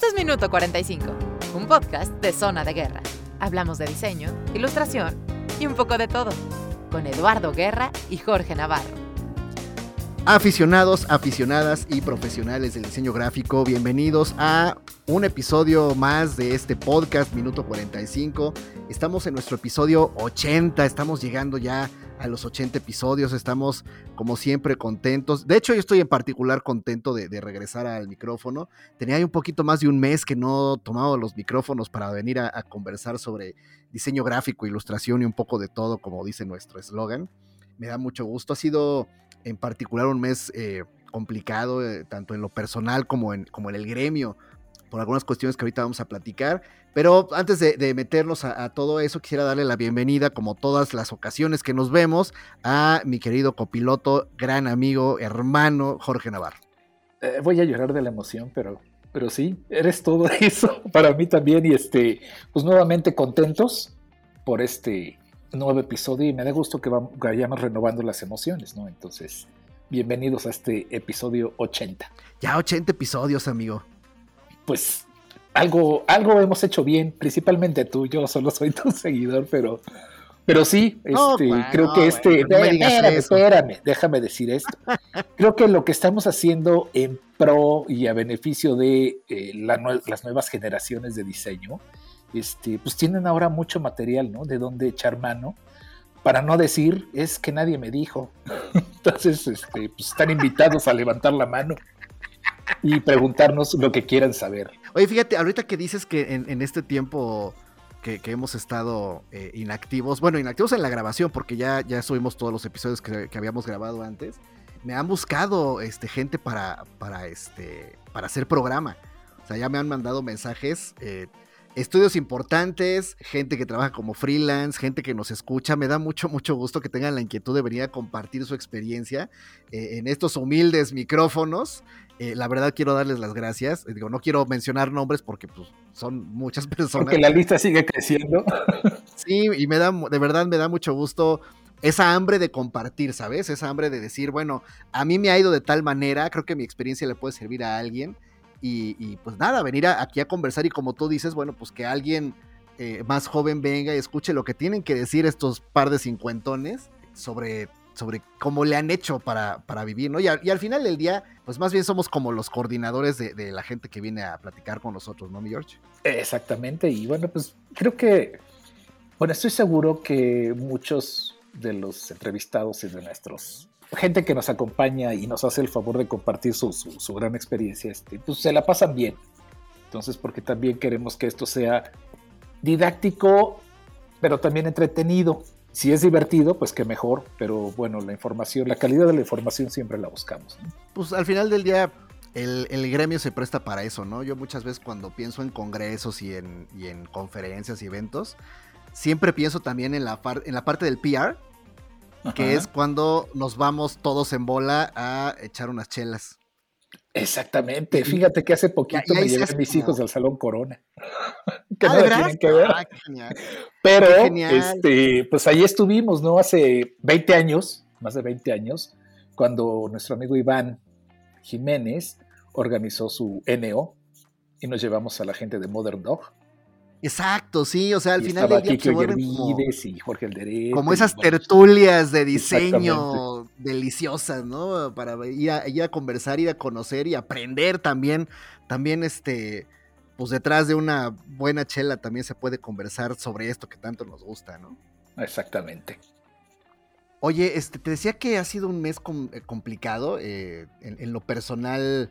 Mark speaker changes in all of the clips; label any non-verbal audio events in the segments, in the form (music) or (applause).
Speaker 1: Esto es Minuto 45, un podcast de Zona de Guerra. Hablamos de diseño, ilustración y un poco de todo, con Eduardo Guerra y Jorge Navarro.
Speaker 2: Aficionados, aficionadas y profesionales del diseño gráfico, bienvenidos a un episodio más de este podcast, Minuto 45. Estamos en nuestro episodio 80, estamos llegando ya a los 80 episodios. Estamos, como siempre, contentos. De hecho, yo estoy en particular contento de, regresar al micrófono. Tenía ahí un poquito más de un mes que no tomaba los micrófonos para venir a, conversar sobre diseño gráfico, ilustración y un poco de todo, como dice nuestro eslogan. Me da mucho gusto. Ha sido en particular un mes eh, complicado, eh, tanto en lo personal como en, como en el gremio por algunas cuestiones que ahorita vamos a platicar. Pero antes de, meternos a, todo eso, quisiera darle la bienvenida, como todas las ocasiones que nos vemos, a mi querido copiloto, gran amigo, hermano, Jorge Navarro.
Speaker 3: Eh, voy a llorar de la emoción, pero, pero sí, eres todo (laughs) eso para mí también. Y este, pues nuevamente contentos por este nuevo episodio y me da gusto que vayamos renovando las emociones, ¿no? Entonces, bienvenidos a este episodio 80.
Speaker 2: Ya 80 episodios, amigo
Speaker 3: pues algo, algo hemos hecho bien, principalmente tú, yo solo soy (laughs) tu seguidor, pero, pero sí, este, creo que este, espérame, déjame decir esto. creo que lo que estamos haciendo en pro y a beneficio de eh, las nuevas generaciones de diseño, este, pues tienen ahora mucho material, ¿no? De dónde echar mano. Para no decir, es que nadie me dijo. (laughs) Entonces, este, pues están invitados a levantar la mano y preguntarnos lo que quieran saber.
Speaker 2: Oye, fíjate, ahorita que dices que en, este tiempo que, hemos estado eh, inactivos, bueno, inactivos en la grabación, porque ya, ya subimos todos los episodios que, habíamos grabado antes, me han buscado este, gente para, para, este, para hacer programa. O sea, ya me han mandado mensajes. Eh, estudios importantes, gente que trabaja como freelance, gente que nos escucha. Me da mucho, mucho gusto que tengan la inquietud de venir a compartir su experiencia eh, en estos humildes micrófonos. Eh, la verdad quiero darles las gracias. Eh, digo, no quiero mencionar nombres porque pues, son muchas (laughs) personas.
Speaker 3: Porque la lista sigue creciendo.
Speaker 2: Sí, y me da, de verdad me da mucho gusto esa hambre de compartir, ¿sabes? Esa hambre de decir, bueno, a mí me ha ido de tal manera, creo que mi experiencia le puede servir a alguien. Y, pues nada, venir aquí a conversar y como tú dices, bueno, pues que alguien eh, más joven venga y escuche lo que tienen que decir estos par de cincuentones sobre sobre cómo le han hecho para, para vivir, ¿no? Y, al final del día, pues más bien somos como los coordinadores de, la gente que viene a platicar con nosotros, ¿no, mi George?
Speaker 3: Exactamente, y bueno, pues creo que, bueno, estoy seguro que muchos de los entrevistados y de nuestros gente que nos acompaña y nos hace el favor de compartir su, su, gran experiencia, este, pues se la pasan bien. Entonces, porque también queremos que esto sea didáctico, pero también entretenido. Si es divertido, pues qué mejor, pero bueno, la información, la calidad de la información siempre la buscamos.
Speaker 2: Pues al final del día, el, gremio se presta para eso, ¿no? Yo muchas veces cuando pienso en congresos y en, en conferencias y eventos, siempre pienso también en la, en la parte del PR, que es cuando nos vamos todos en bola a echar unas chelas.
Speaker 3: Exactamente. Fíjate que hace poquito me llevé a mis hijos al Salón Corona. (laughs) que ah, tienen que ver. Ah, Pero, este, pues ahí estuvimos, ¿no? Hace 20 años, más de 20 años, cuando nuestro amigo Iván Jiménez organizó su NO y nos llevamos a la gente de Modern Dog.
Speaker 2: Exacto, sí, o sea, al final del día
Speaker 3: pues, se como, y Jorge Alderete,
Speaker 2: como esas tertulias de diseño deliciosas, ¿no? Para ir a, ir a, conversar, ir a conocer y aprender también, también este, pues detrás de una buena chela también se puede conversar sobre esto que tanto nos gusta, ¿no?
Speaker 3: Exactamente.
Speaker 2: Oye, este, te decía que ha sido un mes eh, complicado eh, en lo personal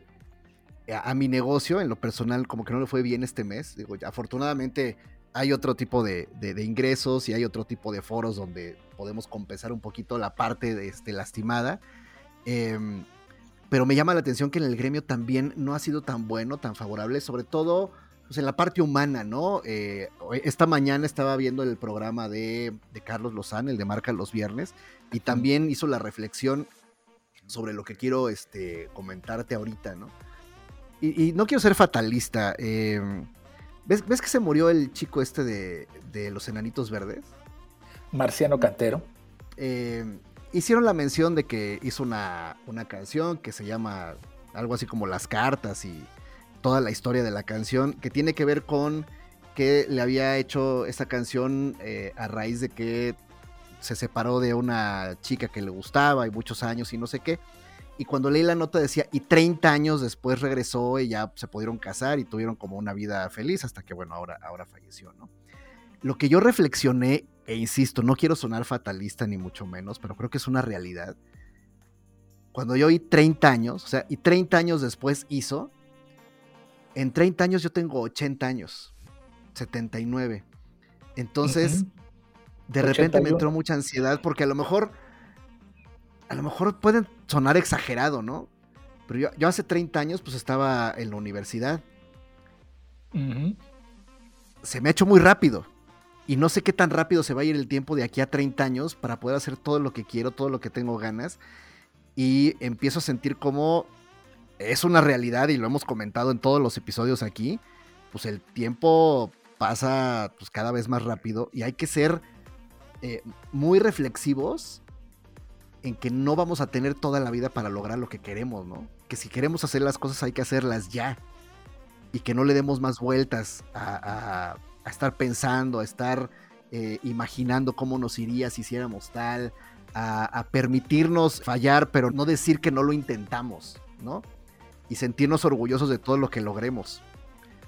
Speaker 2: a, mi negocio, en lo personal, como que no le fue bien este mes. Digo, afortunadamente hay otro tipo de, ingresos y hay otro tipo de foros donde podemos compensar un poquito la parte de, este, lastimada. Em, pero me llama la atención que en el gremio también no ha sido tan bueno, tan favorable, sobre todo pues, en la parte humana, ¿no? Eh, esta mañana estaba viendo el programa de, de, Carlos Lozano, el de Marca los Viernes, y también hizo la reflexión sobre lo que quiero este, comentarte ahorita, ¿no? Y, no quiero ser fatalista. Em, ¿ves, que se murió el chico este de, los enanitos verdes?
Speaker 3: Marciano Cantero.
Speaker 2: Em, hicieron la mención de que hizo una, canción que se llama algo así como Las Cartas y, toda la historia de la canción, que tiene que ver con que le había hecho esa canción eh, a raíz de que se separó de una chica que le gustaba y muchos años y no sé qué. Y cuando leí la nota decía, y 30 años después regresó y ya se pudieron casar y tuvieron como una vida feliz hasta que, bueno, ahora, ahora falleció, ¿no? Lo que yo reflexioné, e insisto, no quiero sonar fatalista ni mucho menos, pero creo que es una realidad. Cuando yo oí 30 años, o sea, y 30 años después hizo, en 30 años yo tengo 80 años, 79. Entonces, de repente me entró mucha ansiedad porque a lo mejor, a lo mejor pueden sonar exagerado, ¿no? Pero yo, hace 30 años pues estaba en la universidad. Se me ha hecho muy rápido. Y no sé qué tan rápido se va a ir el tiempo de aquí a 30 años para poder hacer todo lo que quiero, todo lo que tengo ganas. Y empiezo a sentir como es una realidad y lo hemos comentado en todos los episodios aquí. Pues el tiempo pasa pues, cada vez más rápido y hay que ser eh, muy reflexivos en que no vamos a tener toda la vida para lograr lo que queremos, ¿no? Que si queremos hacer las cosas hay que hacerlas ya y que no le demos más vueltas a a estar pensando, a estar eh, imaginando cómo nos iría si hiciéramos tal, a, permitirnos fallar, pero no decir que no lo intentamos, ¿no? Y sentirnos orgullosos de todo lo que logremos.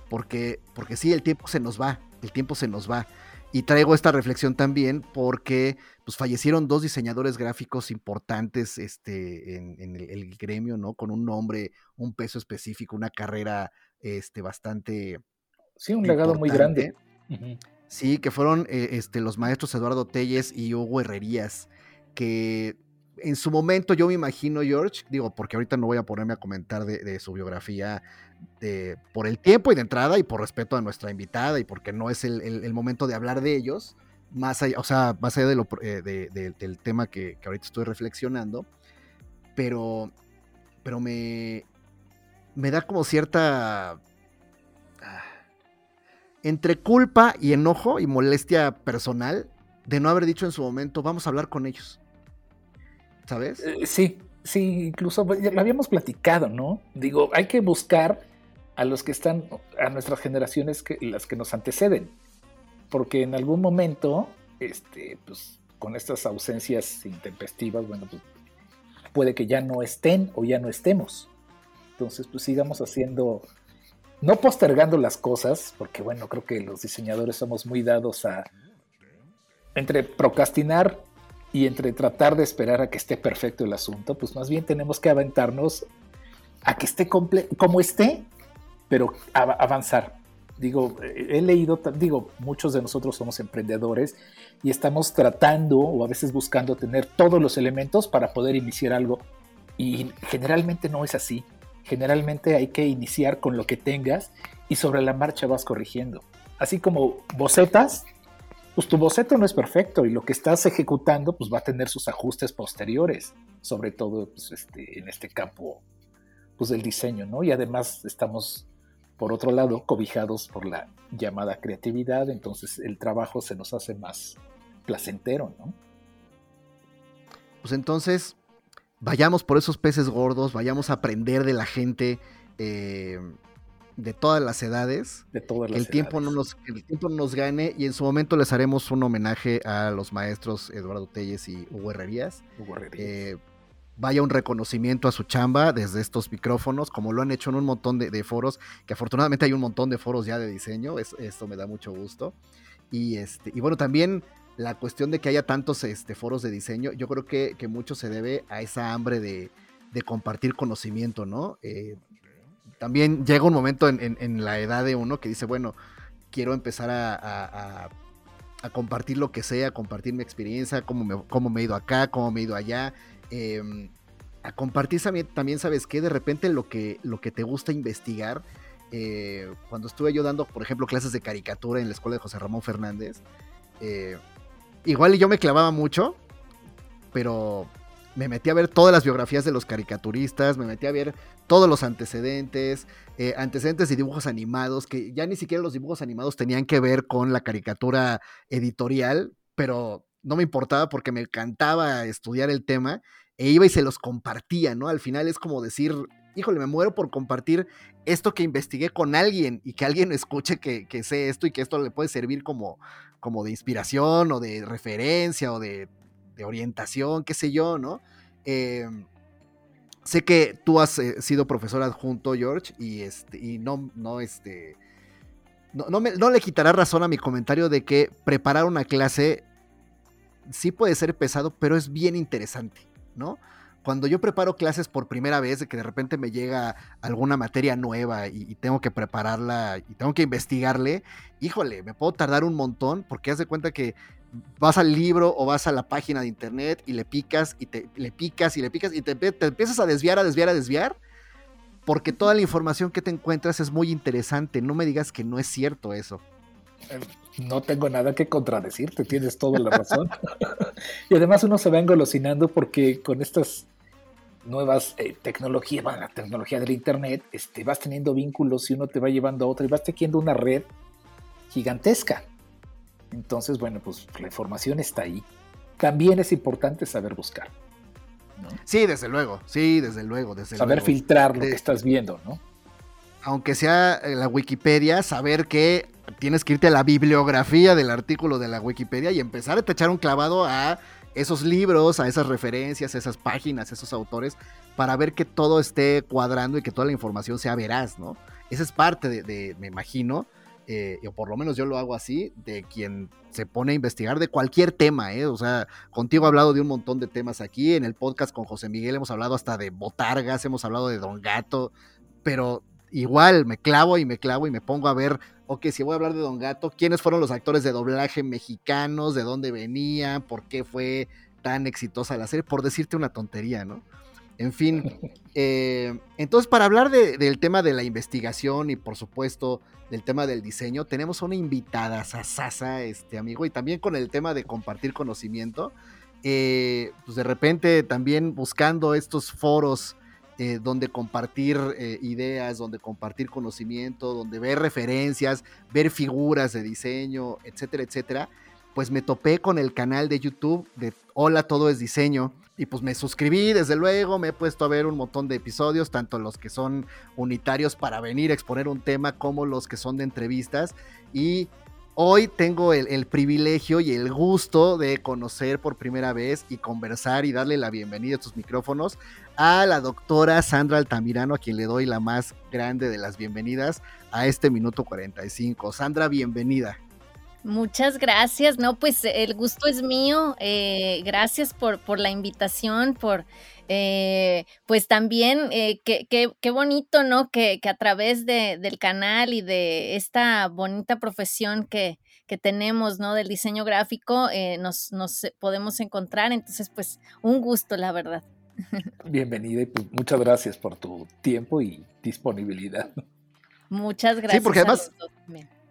Speaker 2: Porque, porque sí, el tiempo se nos va, el tiempo se nos va. Y traigo esta reflexión también porque pues, fallecieron dos diseñadores gráficos importantes este, en, el, gremio, ¿no? Con un nombre, un peso específico, una carrera este, bastante
Speaker 3: Sí, un legado muy grande.
Speaker 2: Sí, que fueron eh, este, los maestros Eduardo Telles y Hugo Herrerías, que en su momento yo me imagino, George, digo, porque ahorita no voy a ponerme a comentar de, su biografía de, por el tiempo y de entrada y por respeto a nuestra invitada y porque no es el, momento de hablar de ellos, más allá, o sea, más allá de lo, eh, del tema que, que, ahorita estoy reflexionando, pero, pero me, me da como cierta entre culpa y enojo y molestia personal de no haber dicho en su momento, vamos a hablar con ellos. ¿Sabes?
Speaker 3: Eh, sí, sí, incluso pues, lo habíamos platicado, ¿no? Digo, hay que buscar a los que están, a nuestras generaciones, que, las que nos anteceden, porque en algún momento, este, pues, con estas ausencias intempestivas, bueno, pues, puede que ya no estén o ya no estemos. Entonces, pues sigamos haciendo no postergando las cosas, porque bueno, creo que los diseñadores somos muy dados a entre procrastinar y entre tratar de esperar a que esté perfecto el asunto, pues más bien tenemos que aventarnos a que esté como esté, pero avanzar. Digo, he leído, digo, muchos de nosotros somos emprendedores y estamos tratando o a veces buscando tener todos los elementos para poder iniciar algo y generalmente no es así. Generalmente hay que iniciar con lo que tengas y sobre la marcha vas corrigiendo. Así como bocetas, pues tu boceto no es perfecto y lo que estás ejecutando pues va a tener sus ajustes posteriores, sobre todo pues, este, en este campo pues del diseño, ¿no? Y además estamos por otro lado cobijados por la llamada creatividad, entonces el trabajo se nos hace más placentero, ¿no?
Speaker 2: Pues entonces, vayamos por esos peces gordos, vayamos a aprender de la gente eh, de todas las edades.
Speaker 3: De todas las
Speaker 2: el tiempo No nos, que el tiempo no nos gane y en su momento les haremos un homenaje a los maestros Eduardo Telles y Hugo Herrerías. Eh, vaya un reconocimiento a su chamba desde estos micrófonos, como lo han hecho en un montón de, foros, que afortunadamente hay un montón de foros ya de diseño, esto me da mucho gusto. Y, este, y bueno, también la cuestión de que haya tantos este, foros de diseño, yo creo que, mucho se debe a esa hambre de, compartir conocimiento, ¿no? Eh, también llega un momento en, la edad de uno que dice, bueno, quiero empezar a, compartir lo que sea, compartir mi experiencia, cómo me, cómo me he ido acá, cómo me he ido allá. Em, a compartir también, ¿sabes qué? De repente lo que, lo que te gusta investigar. Eh, cuando estuve yo dando, por ejemplo, clases de caricatura en la escuela de José Ramón Fernández, eh, igual yo me clavaba mucho, pero me metí a ver todas las biografías de los caricaturistas, me metí a ver todos los antecedentes, eh, antecedentes y dibujos animados, que ya ni siquiera los dibujos animados tenían que ver con la caricatura editorial, pero no me importaba porque me encantaba estudiar el tema e iba y se los compartía, ¿no? Al final es como decir, híjole, me muero por compartir esto que investigué con alguien y que alguien escuche que, sé esto y que esto le puede servir como, como de inspiración o de referencia o de, orientación, qué sé yo, ¿no? Em, sé que tú has eh, sido profesor adjunto, George, y, este, y no, no, este, no, no, le quitará razón a mi comentario de que preparar una clase sí puede ser pesado, pero es bien interesante, ¿no? Cuando yo preparo clases por primera vez, de que de repente me llega alguna materia nueva y, tengo que prepararla y tengo que investigarle, híjole, me puedo tardar un montón porque haz de cuenta que vas al libro o vas a la página de internet y le picas y te le picas y le picas y te, te empiezas a desviar, a desviar, a desviar porque toda la información que te encuentras es muy interesante. No me digas que no es cierto eso.
Speaker 3: Eh, no tengo nada que contradecirte, tienes toda la razón. (laughs) y además uno se va engolosinando porque con estas nuevas eh, tecnologías, la tecnología del Internet, este, vas teniendo vínculos y uno te va llevando a otra y vas tejiendo una red gigantesca. Entonces, bueno, pues la información está ahí. También es importante saber buscar.
Speaker 2: Sí, desde luego, sí, desde luego, desde
Speaker 3: saber filtrar lo que estás viendo, ¿no?
Speaker 2: Aunque sea la Wikipedia, saber que tienes que irte a la bibliografía del artículo de la Wikipedia y empezar a te echar un clavado a esos libros, a esas referencias, a esas páginas, a esos autores, para ver que todo esté cuadrando y que toda la información sea veraz, ¿no? Esa es parte de, me imagino, eh, o por lo menos yo lo hago así, de quien se pone a investigar de cualquier tema, ¿eh? O sea, contigo he hablado de un montón de temas aquí, en el podcast con José Miguel hemos hablado hasta de botargas, hemos hablado de Don Gato, pero igual me clavo y me clavo y me pongo a ver, ok, si voy a hablar de Don Gato, ¿quiénes fueron los actores de doblaje mexicanos? ¿De dónde venían? ¿Por qué fue tan exitosa la serie? Por decirte una tontería, ¿no? En fin, eh, entonces para hablar del tema de la investigación y por supuesto del tema del diseño, tenemos una invitada, Sasasa, este amigo, y también con el tema de compartir conocimiento, eh, pues de repente también buscando estos foros eh, donde compartir ideas, donde compartir conocimiento, donde ver referencias, ver figuras de diseño, etcétera, etcétera, pues me topé con el canal de YouTube de Hola, todo es diseño. Y pues me suscribí, desde luego, me he puesto a ver un montón de episodios, tanto los que son unitarios para venir a exponer un tema como los que son de entrevistas. Y Hoy tengo el, privilegio y el gusto de conocer por primera vez y conversar y darle la bienvenida a estos micrófonos a la doctora Sandra Altamirano, a quien le doy la más grande de las bienvenidas a este minuto 45. Sandra, bienvenida.
Speaker 4: Muchas gracias, no, pues el gusto es mío. Eh, gracias por, por la invitación, por eh, pues también eh, qué, bonito, ¿no? Que, a través de, del canal y de esta bonita profesión que, que tenemos, ¿no? Del diseño gráfico, eh, nos, nos, podemos encontrar. Entonces, pues un gusto, la verdad. (laughs)
Speaker 3: Bienvenida y pues muchas gracias por tu tiempo y disponibilidad.
Speaker 4: Muchas gracias.
Speaker 2: Sí, porque además...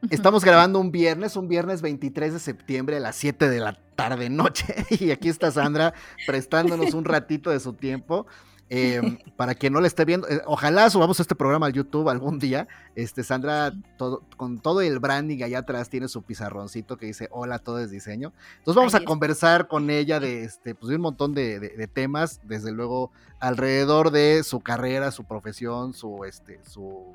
Speaker 2: Estamos grabando un viernes, un viernes 23 de septiembre a las 7 de la tarde noche. (laughs) Y aquí está Sandra prestándonos un ratito de su tiempo. Em, para quien no le esté viendo, eh, ojalá subamos este programa al YouTube algún día. Este, Sandra, todo, con todo el branding allá atrás, tiene su pizarroncito que dice Hola, todo es diseño. Entonces vamos a conversar con ella de este, pues, de un montón de, de, temas, desde luego, alrededor de su carrera, su profesión, su este, su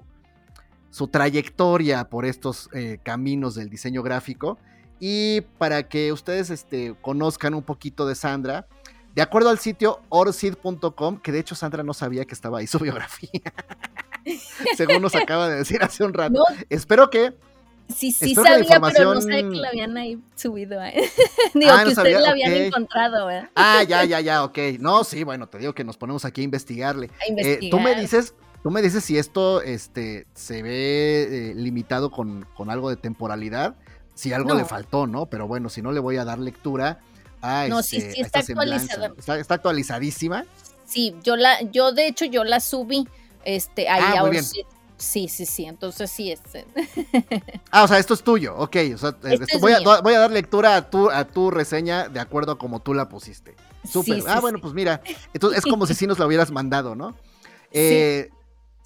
Speaker 2: su trayectoria por estos eh, caminos del diseño gráfico. Y para que ustedes este, conozcan un poquito de Sandra, de acuerdo al sitio orsid.com, que de hecho Sandra no sabía que estaba ahí su (laughs) biografía, según nos acaba de decir hace un rato. Espero que...
Speaker 4: Sí, sí sabía, pero no sabía que la habían ahí subido. ¿eh? (laughs) digo, ah, que ustedes la habían encontrado. ¿eh?
Speaker 2: Ah, ya, ya, ya, ok. No, sí, bueno, te digo que nos ponemos aquí a investigarle.
Speaker 4: A investigar.
Speaker 2: Eh, tú me dices, Tú me dices si esto este, se ve eh, limitado con, algo de temporalidad, si algo le faltó, ¿no? Pero bueno, si no le voy a dar lectura a, no, sí, este, sí, está actualizada. Está, actualizadísima.
Speaker 4: Sí, yo la, yo de hecho yo la subí este, ahí ah, Sí, sí, sí, entonces sí es. (laughs)
Speaker 2: ah, o sea, esto es tuyo, ok. O sea, este voy, a, voy, a, dar lectura a tu, a tu reseña de acuerdo a como tú la pusiste. Súper. ah, bueno, pues mira, entonces es como si (laughs) sí nos la hubieras mandado, ¿no? Eh,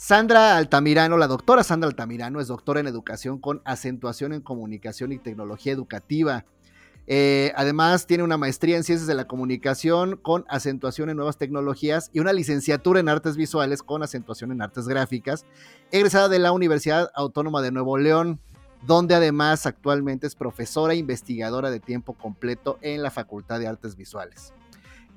Speaker 2: Sandra Altamirano, la doctora Sandra Altamirano, es doctora en educación con acentuación en comunicación y tecnología educativa. Eh, además, tiene una maestría en ciencias de la comunicación con acentuación en nuevas tecnologías y una licenciatura en artes visuales con acentuación en artes gráficas, egresada de la Universidad Autónoma de Nuevo León, donde además actualmente es profesora e investigadora de tiempo completo en la Facultad de Artes Visuales.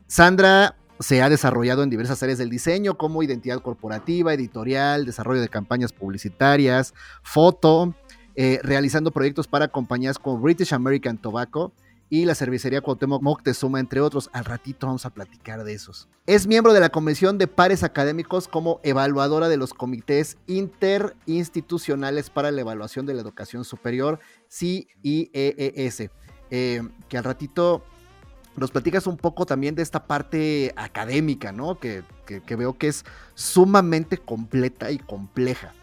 Speaker 2: Sandra se ha desarrollado en diversas áreas del diseño como identidad corporativa, editorial, desarrollo de campañas publicitarias, foto, eh, realizando proyectos para compañías como British American Tobacco y la cervecería Cuauhtémoc Moctezuma, entre otros. Al ratito vamos a platicar de esos. Es miembro de la Comisión de Pares Académicos como evaluadora de los comités interinstitucionales para la evaluación de la educación superior, CIEES, eh, que al ratito nos platicas un poco también de esta parte académica, ¿no? Que, que veo que es sumamente completa y compleja.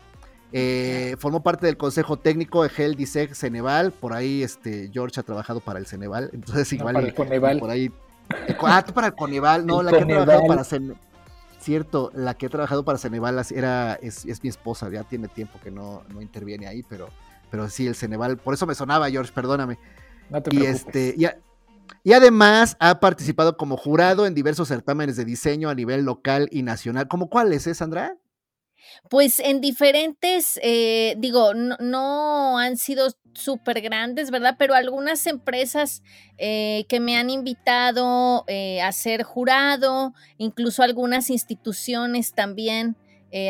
Speaker 2: Eh, formó parte del consejo técnico de Gel Diseg Ceneval. Por ahí este, George ha trabajado para el Ceneval. Entonces, igual.
Speaker 3: para el Coneval.
Speaker 2: Por ahí. Ah, tú para el Coneval. No, la que ha trabajado para Ceneval. Cierto, la que ha trabajado para Ceneval era, es, mi esposa. Ya tiene tiempo que no, no interviene ahí, pero, pero sí, el Ceneval. Por eso me sonaba, George, perdóname.
Speaker 3: No te y este,
Speaker 2: y además ha participado como jurado en diversos certámenes de diseño a nivel local y nacional. ¿Cómo cuáles, eh, Sandra?
Speaker 4: Pues en diferentes, eh, digo, no, han sido súper grandes, ¿verdad? Pero algunas empresas eh, que me han invitado eh, a ser jurado, incluso algunas instituciones también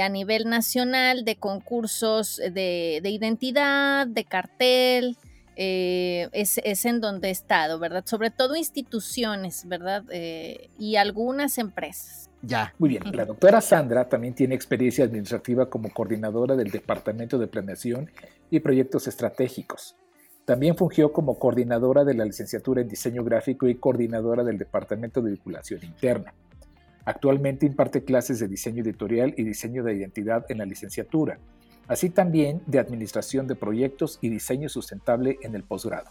Speaker 4: a nivel nacional de concursos de, identidad, de cartel, es, es, en donde he estado, ¿verdad? Sobre todo instituciones, ¿verdad? y algunas empresas.
Speaker 2: Ya.
Speaker 3: Muy bien. La doctora Sandra también tiene experiencia administrativa como coordinadora del Departamento de Planeación y Proyectos Estratégicos. También fungió como coordinadora de la licenciatura en Diseño Gráfico y coordinadora del Departamento de Vinculación Interna. Actualmente imparte clases de diseño editorial y diseño de identidad en la licenciatura, así también de administración de proyectos y diseño sustentable en el posgrado.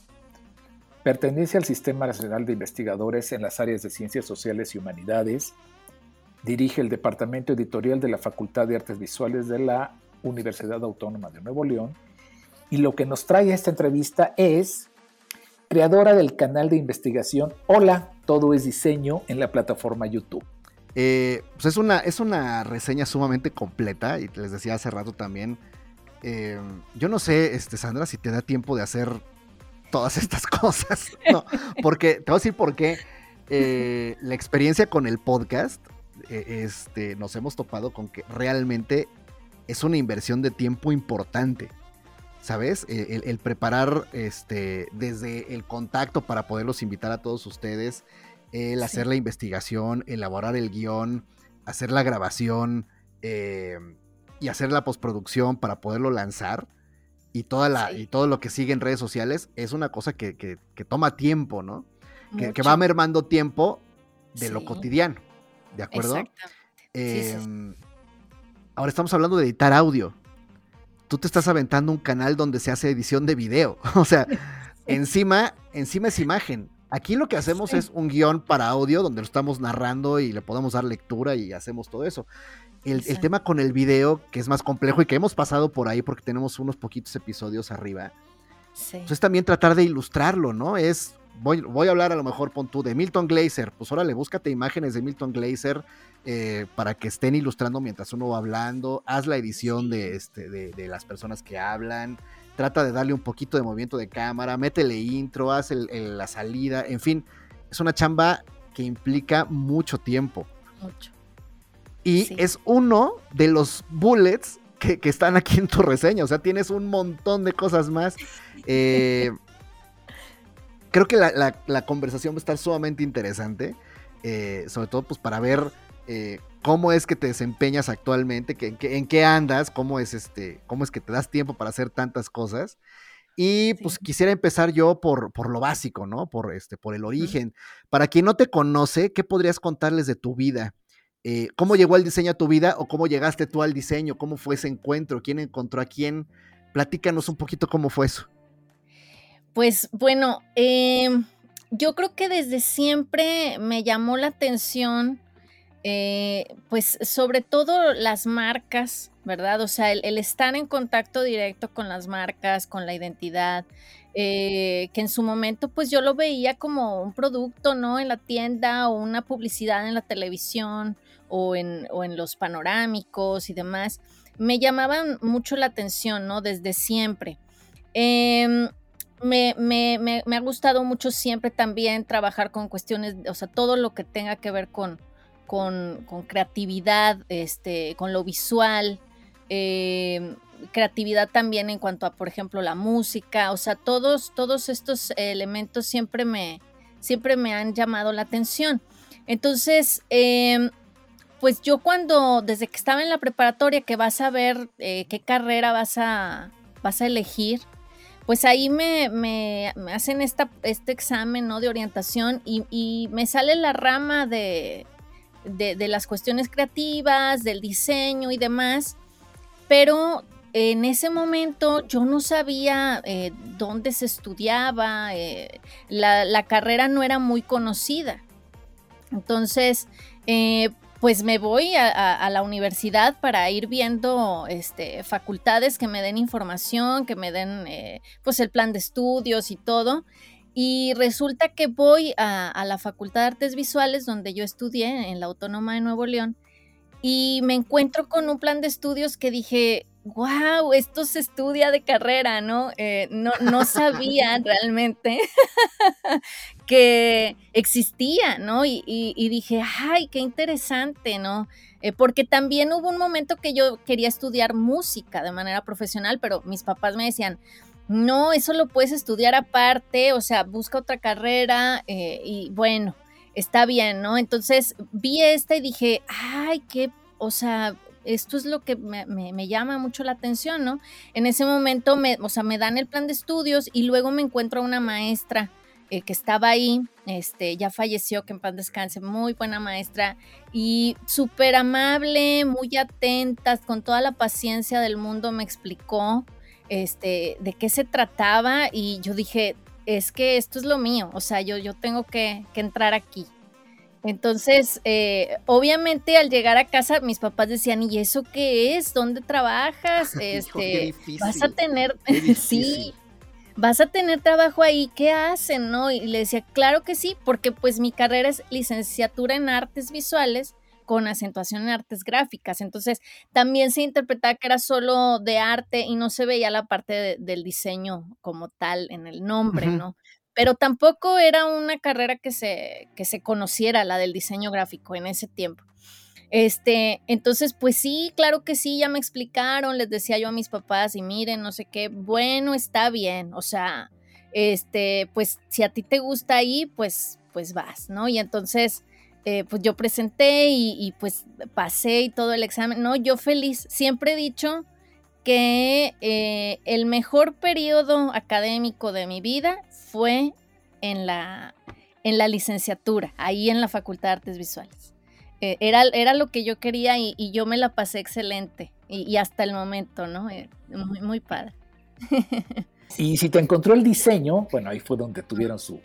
Speaker 3: Pertenece al Sistema Nacional de Investigadores en las áreas de Ciencias Sociales y Humanidades, Dirige el Departamento Editorial de la Facultad de Artes Visuales de la Universidad Autónoma de Nuevo León. Y lo que nos trae a esta entrevista es creadora del canal de investigación Hola, todo es diseño en la plataforma YouTube.
Speaker 2: Eh, pues es una, es una reseña sumamente completa y les decía hace rato también. Eh, yo no sé, este, Sandra, si te da tiempo de hacer todas (laughs) estas cosas. Porque te voy a decir por qué. Eh, la experiencia con el podcast e, este, nos hemos topado con que realmente es una inversión de tiempo importante. ¿Sabes? E, el, preparar este, desde el contacto para poderlos invitar a todos ustedes, el hacer la investigación, elaborar el guion, hacer la grabación em, y hacer la postproducción para poderlo lanzar y, toda la, y todo lo que sigue en redes sociales es una cosa que, toma tiempo, ¿no? Que, va mermando tiempo de lo cotidiano. ¿De acuerdo? Em, ahora estamos hablando de editar audio. Tú te estás aventando un canal donde se hace edición de video. (laughs) o sea, (laughs) encima, encima es imagen. Aquí lo que hacemos es un guion para audio donde lo estamos narrando y le podemos dar lectura y hacemos todo eso. El, tema con el video, que es más complejo y que hemos pasado por ahí porque tenemos unos poquitos episodios arriba, sí. pues es también tratar de ilustrarlo, ¿no? Es voy, a hablar a lo mejor, pon tú, de Milton Glaser. Pues órale, búscate imágenes de Milton Glaser eh, para que estén ilustrando mientras uno va hablando. Haz la edición de, este, de, las personas que hablan. Trata de darle un poquito de movimiento de cámara. Métele intro, haz la salida. En fin, es una chamba que implica mucho tiempo. Mucho. Y es uno de los bullets que, que, están aquí en tu reseña. O sea, tienes un montón de cosas más. Eh, (laughs) creo que la, conversación va a estar sumamente interesante, eh, sobre todo pues para ver eh, cómo es que te desempeñas actualmente, que, en, qué, andas, cómo es, este, cómo es que te das tiempo para hacer tantas cosas. Y pues quisiera empezar yo por, por lo básico, ¿no? Por, este, por el origen. Para quien no te conoce, ¿qué podrías contarles de tu vida? Eh, ¿Cómo llegó el diseño a tu vida o cómo llegaste tú al diseño? ¿Cómo fue ese encuentro? ¿Quién encontró a quién? Platícanos un poquito cómo fue eso.
Speaker 4: Pues bueno, em, yo creo que desde siempre me llamó la atención eh, pues sobre todo las marcas, ¿verdad? O sea, el, estar en contacto directo con las marcas, con la identidad, eh, que en su momento pues yo lo veía como un producto, ¿no? En la tienda o una publicidad en la televisión o en, en los panorámicos y demás, me llamaban mucho la atención, ¿no? Desde siempre. Em, me, me, ha gustado mucho siempre también trabajar con cuestiones, o sea, todo lo que tenga que ver con, con, creatividad, este, con lo visual, em, creatividad también en cuanto a, por ejemplo, la música, o sea, todos, todos estos elementos siempre me, siempre me han llamado la atención. Entonces, em, pues yo cuando, desde que estaba en la preparatoria, que vas a ver eh, qué carrera vas a, vas a elegir, pues ahí me, me, hacen esta, este examen ¿no? de orientación y me sale la rama de, de, las cuestiones creativas, del diseño y demás, pero en ese momento yo no sabía eh, dónde se estudiaba, eh, la, carrera no era muy conocida. Entonces, eh, pues me voy a, la universidad para ir viendo este, facultades que me den información, que me den pues el plan de estudios y todo. Y resulta que voy a, la Facultad de Artes Visuales, donde yo estudié, en la Autónoma de Nuevo León, y me encuentro con un plan de estudios que dije, wow, esto se estudia de carrera, ¿no? Eh, no, no sabía (laughs) realmente (laughs) que existía, ¿no? Y, dije, ay, qué interesante, ¿no? Eh, porque también hubo un momento que yo quería estudiar música de manera profesional, pero mis papás me decían, no, eso lo puedes estudiar aparte, o sea, busca otra carrera eh, y bueno, está bien, ¿no? Entonces vi esta y dije, ay, qué, o sea, esto es lo que me, llama mucho la atención, ¿no? En ese momento, me, o sea, me dan el plan de estudios y luego me encuentro a una maestra eh, que estaba ahí, este, ya falleció, que en paz descanse, muy buena maestra y súper amable, muy atenta, con toda la paciencia del mundo me explicó este, de qué se trataba y yo dije, es que esto es lo mío, o sea, yo, yo tengo que, entrar aquí. Entonces, eh, obviamente al llegar a casa, mis papás decían, ¿y eso qué es? ¿Dónde trabajas? Este, vas a tener, (laughs) sí, vas a tener trabajo ahí, ¿qué hacen? ¿No? Y le decía, claro que sí, porque pues mi carrera es licenciatura en artes visuales con acentuación en artes gráficas. Entonces, también se interpretaba que era solo de arte y no se veía la parte del diseño como tal en el nombre, ¿no? Pero tampoco era una carrera que se, que se conociera, la del diseño gráfico en ese tiempo. Este, entonces, pues sí, claro que sí, ya me explicaron, les decía yo a mis papás y miren, no sé qué, bueno, está bien, o sea, este, pues si a ti te gusta ahí, pues, pues vas, ¿no? Y entonces, eh, pues yo presenté y, pues pasé y todo el examen. No, yo feliz. Siempre he dicho que eh, el mejor periodo académico de mi vida fue en la, en la licenciatura, ahí en la Facultad de Artes Visuales. Eh, era, era, lo que yo quería y, yo me la pasé excelente y, hasta el momento, ¿no? muy, muy padre. (laughs)
Speaker 3: y si te encontró el diseño, bueno, ahí fue donde tuvieron su,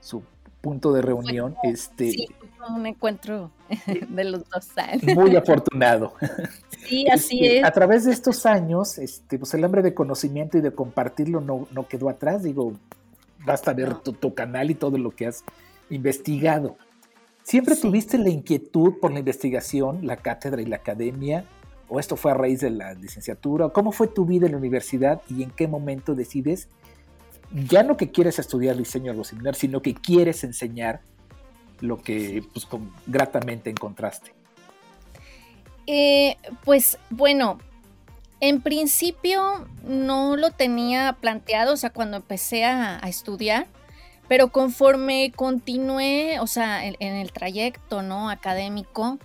Speaker 3: su punto de reunión. este,
Speaker 4: sí, un encuentro (laughs) de los dos años.
Speaker 3: Muy afortunado.
Speaker 4: Sí, así este,
Speaker 3: es. A través de estos años, este, pues el hambre de conocimiento y de compartirlo no, no quedó atrás. Digo, basta ver tu, canal y todo lo que has investigado. ¿Siempre tuviste la inquietud por la investigación, la cátedra y la academia? ¿O esto fue a raíz de la licenciatura? ¿Cómo fue tu vida en la universidad y en qué momento decides ya no que quieres estudiar diseño o algo similar, sino que quieres enseñar lo que pues, gratamente encontraste?
Speaker 4: Eh, pues bueno, en principio no lo tenía planteado, o sea, cuando empecé a, estudiar, pero conforme continué, o sea, en, el trayecto, ¿no? Académico,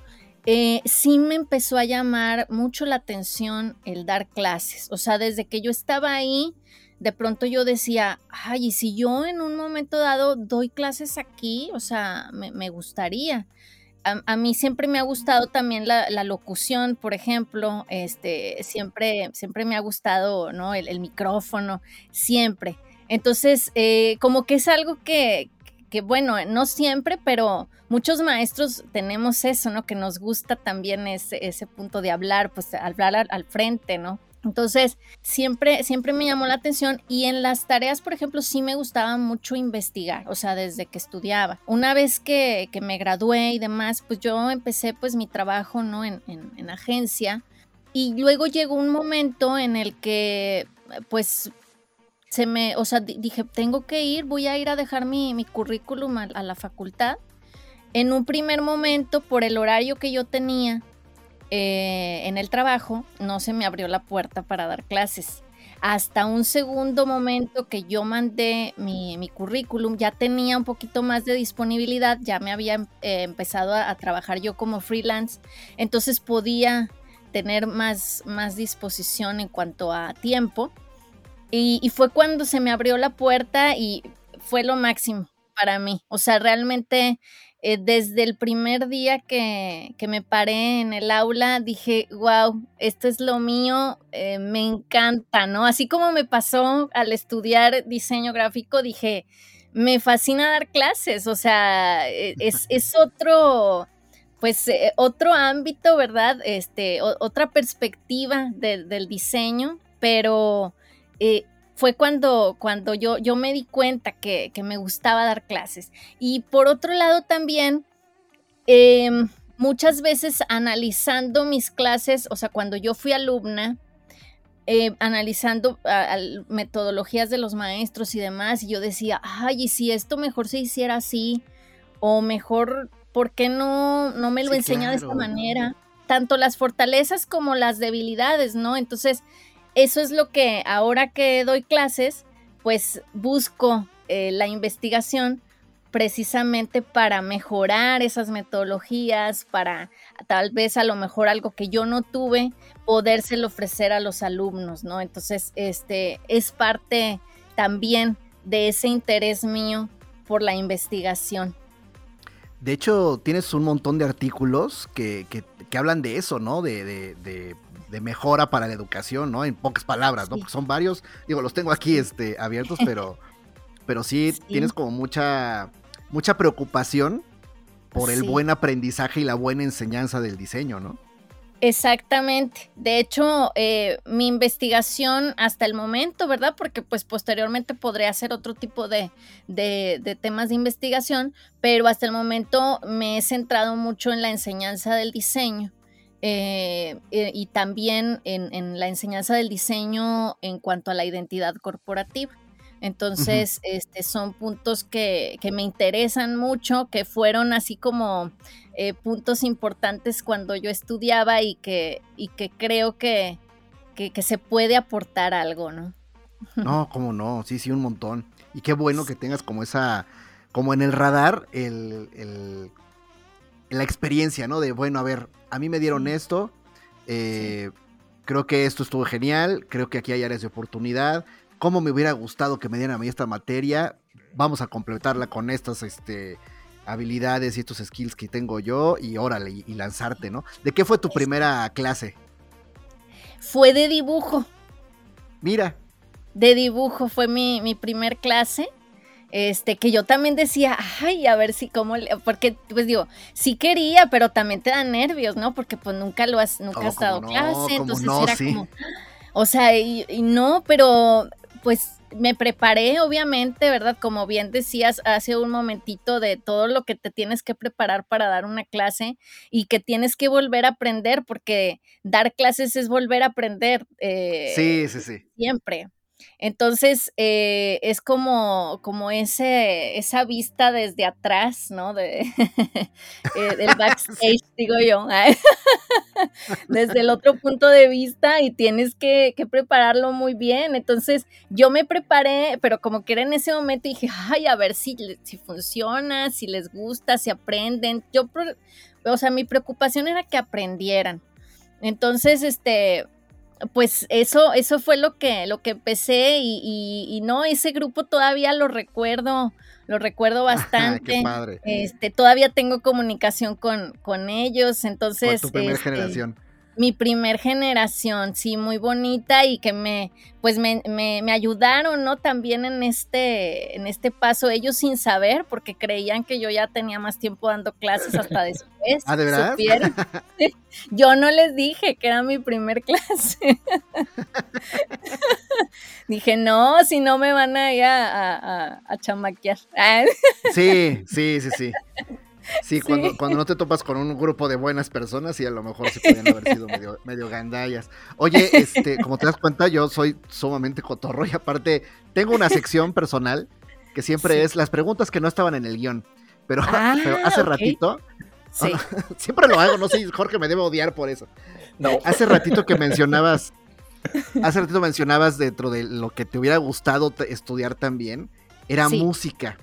Speaker 4: eh, sí me empezó a llamar mucho la atención el dar clases, o sea, desde que yo estaba ahí, de pronto yo decía, ay, y si yo en un momento dado doy clases aquí, o sea, me, gustaría. A, mí siempre me ha gustado también la, locución, por ejemplo, este, siempre, siempre me ha gustado, ¿no? El, micrófono, siempre. Entonces, eh, como que es algo que, que, bueno, no siempre, pero muchos maestros tenemos eso, ¿no? Que nos gusta también ese, ese punto de hablar, pues hablar al, al frente, ¿no? Entonces, siempre, siempre me llamó la atención y en las tareas, por ejemplo, sí me gustaba mucho investigar, o sea, desde que estudiaba. Una vez que, que me gradué y demás, pues yo empecé pues mi trabajo, ¿no? En, en, en agencia y luego llegó un momento en el que pues se me, o sea, dije, tengo que ir, voy a ir a dejar mi, mi currículum a, la facultad. En un primer momento, por el horario que yo tenía eh, en el trabajo, no se me abrió la puerta para dar clases. Hasta un segundo momento que yo mandé mi, mi currículum, ya tenía un poquito más de disponibilidad, ya me había eh, empezado a, trabajar yo como freelance, entonces podía tener más, más disposición en cuanto a tiempo y, fue cuando se me abrió la puerta y fue lo máximo para mí. O sea, realmente eh, desde el primer día que, me paré en el aula, dije, wow, esto es lo mío, eh, me encanta, ¿no? Así como me pasó al estudiar diseño gráfico, dije, me fascina dar clases, o sea, e, es, (laughs) es otro, pues eh, otro ámbito, ¿verdad? Este, otra perspectiva del diseño, pero eh, fue cuando, cuando yo, yo me di cuenta que, me gustaba dar clases. Y por otro lado también, em, muchas veces analizando mis clases, o sea, cuando yo fui alumna, eh, analizando metodologías de los maestros y demás, y yo decía, ay, y si esto mejor se hiciera así, o mejor, ¿por qué no, no me lo enseña de esta manera? Tanto las fortalezas como las debilidades, ¿no? Entonces, eso es lo que ahora que doy clases, pues busco eh, la investigación precisamente para mejorar esas metodologías, para tal vez a lo mejor algo que yo no tuve, podérselo ofrecer a los alumnos, ¿no? Entonces, este es parte también de ese interés mío por la investigación.
Speaker 2: De hecho, tienes un montón de artículos que, hablan de eso, ¿no? de mejora para la educación, ¿no? En pocas palabras, ¿no? Porque son varios, digo, los tengo aquí este, abiertos, pero, (laughs) pero sí, tienes como mucha, mucha preocupación por el buen aprendizaje y la buena enseñanza del diseño, ¿no?
Speaker 4: Exactamente. De hecho, eh, mi investigación hasta el momento, ¿verdad? Porque pues posteriormente podría hacer otro tipo de, de, temas de investigación, pero hasta el momento me he centrado mucho en la enseñanza del diseño. Eh, eh, y también en, la enseñanza del diseño en cuanto a la identidad corporativa. Entonces, este, son puntos que, me interesan mucho, que fueron así como eh, puntos importantes cuando yo estudiaba y que, y que creo que, que, se puede aportar algo, ¿no?
Speaker 2: No, cómo no, sí, sí, un montón. Y qué bueno que tengas como esa, como en el radar, el la experiencia, ¿no? De, bueno, a ver, a mí me dieron esto, eh, creo que esto estuvo genial, creo que aquí hay áreas de oportunidad, cómo me hubiera gustado que me dieran a mí esta materia, vamos a completarla con estas este, habilidades y estos skills que tengo yo y órale, y, lanzarte, ¿no? ¿De qué fue tu primera clase?
Speaker 4: Fue de dibujo.
Speaker 2: Mira.
Speaker 4: De dibujo fue mi, mi primer clase este, que yo también decía, ay, a ver si cómo, porque pues digo, sí quería, pero también te da nervios, ¿no? Porque pues nunca lo has, nunca has dado clase, entonces era como, o sea, y, no, pero pues me preparé, obviamente, ¿verdad? Como bien decías hace un momentito de todo lo que te tienes que preparar para dar una clase y que tienes que volver a aprender, porque dar clases es volver a aprender.
Speaker 2: Eh, sí, sí, sí.
Speaker 4: Siempre. Entonces, eh, es como, como ese, esa vista desde atrás, ¿no? De, (laughs) eh, del (laughs) backstage, digo yo, (laughs) desde el otro punto de vista y tienes que, prepararlo muy bien. Entonces, yo me preparé, pero como que era en ese momento dije, ay, a ver si, si funciona, si les gusta, si aprenden. Yo, o sea, mi preocupación era que aprendieran. Entonces, este, pues eso, eso fue lo que, lo que empecé y, no, ese grupo todavía lo recuerdo, lo recuerdo bastante. Este, todavía tengo comunicación con, con ellos, entonces.
Speaker 2: Con tu primera
Speaker 4: este,
Speaker 2: generación.
Speaker 4: Mi primer generación, sí, muy bonita y que me, pues me, me, me, ayudaron, ¿no? También en este, en este paso, ellos sin saber, porque creían que yo ya tenía más tiempo dando clases hasta (laughs) después.
Speaker 2: ¿Ah, de verdad? (laughs)
Speaker 4: Yo no les dije que era mi primer clase. (laughs) Dije, no, si no me van a ir a, a, a chamaquear.
Speaker 2: sí, sí, sí, sí. Sí, Cuando, cuando no te topas con un grupo de buenas personas, y a lo mejor se podrían haber sido medio, medio gandallas. Oye, este, como te das cuenta, yo soy sumamente cotorro y aparte tengo una sección personal que siempre es las preguntas que no estaban en el guion. Pero, ah, pero hace ratito, sí. (laughs) siempre lo hago, no sé, Jorge me debe odiar por eso. No. Hace ratito que mencionabas, hace ratito mencionabas dentro de lo que te hubiera gustado estudiar también, era música.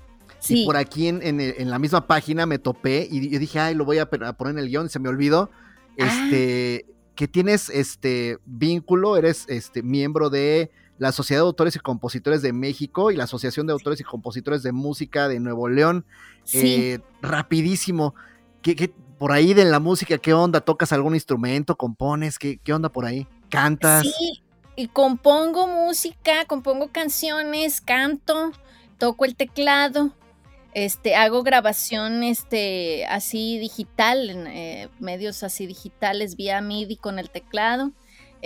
Speaker 2: Y por aquí en, la misma página me topé y yo dije, ay, lo voy a poner en el guion y se me olvidó. Ah. Este, que tienes este vínculo, eres este miembro de la Sociedad de Autores y Compositores de México y la Asociación de Autores y Compositores de Música de Nuevo León. Eh, rapidísimo. ¿Qué, por ahí de la música, ¿qué onda? ¿Tocas algún instrumento? ¿Compones? ¿Qué, qué onda por ahí? ¿Cantas?
Speaker 4: Sí, y compongo música, compongo canciones, canto, toco el teclado. Este, hago grabación este, así digital, en eh, medios así digitales vía MIDI con el teclado.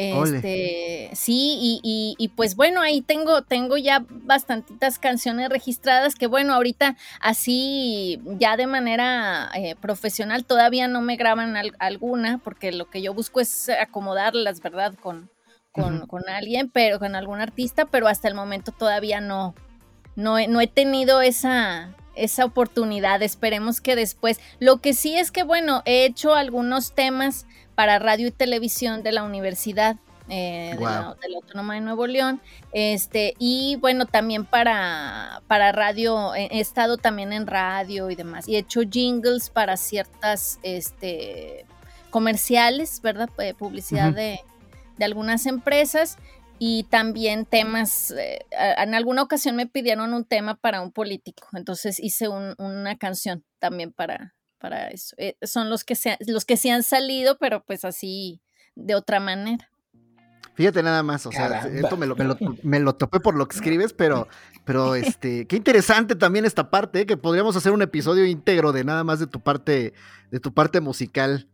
Speaker 4: Este, sí, y, pues bueno, ahí tengo, tengo ya bastantitas canciones registradas que bueno, ahorita así ya de manera eh, profesional todavía no me graban alguna, porque lo que yo busco es acomodarlas, ¿verdad? Con, con, con, alguien, pero con algún artista, pero hasta el momento todavía no, no, no he tenido esa, esa oportunidad. Esperemos que después. Lo que sí es que, bueno, he hecho algunos temas para radio y televisión de la universidad. Eh, de, la, Autónoma de Nuevo León, este, y bueno, también para, para radio, he, estado también en radio y demás, y he hecho jingles para ciertas este, comerciales, ¿verdad? Eh, publicidad de, de algunas empresas, y también temas, eh, en alguna ocasión me pidieron un tema para un político, entonces hice una canción también para, para eso. Eh, son los que, se, los que sí han salido, pero pues así de otra manera.
Speaker 2: Fíjate nada más, o sea, esto me lo, (laughs) me, lo, topé por lo que escribes, pero, pero este, qué interesante también esta parte, ¿eh? que podríamos hacer un episodio íntegro de nada más de tu parte, de tu parte musical.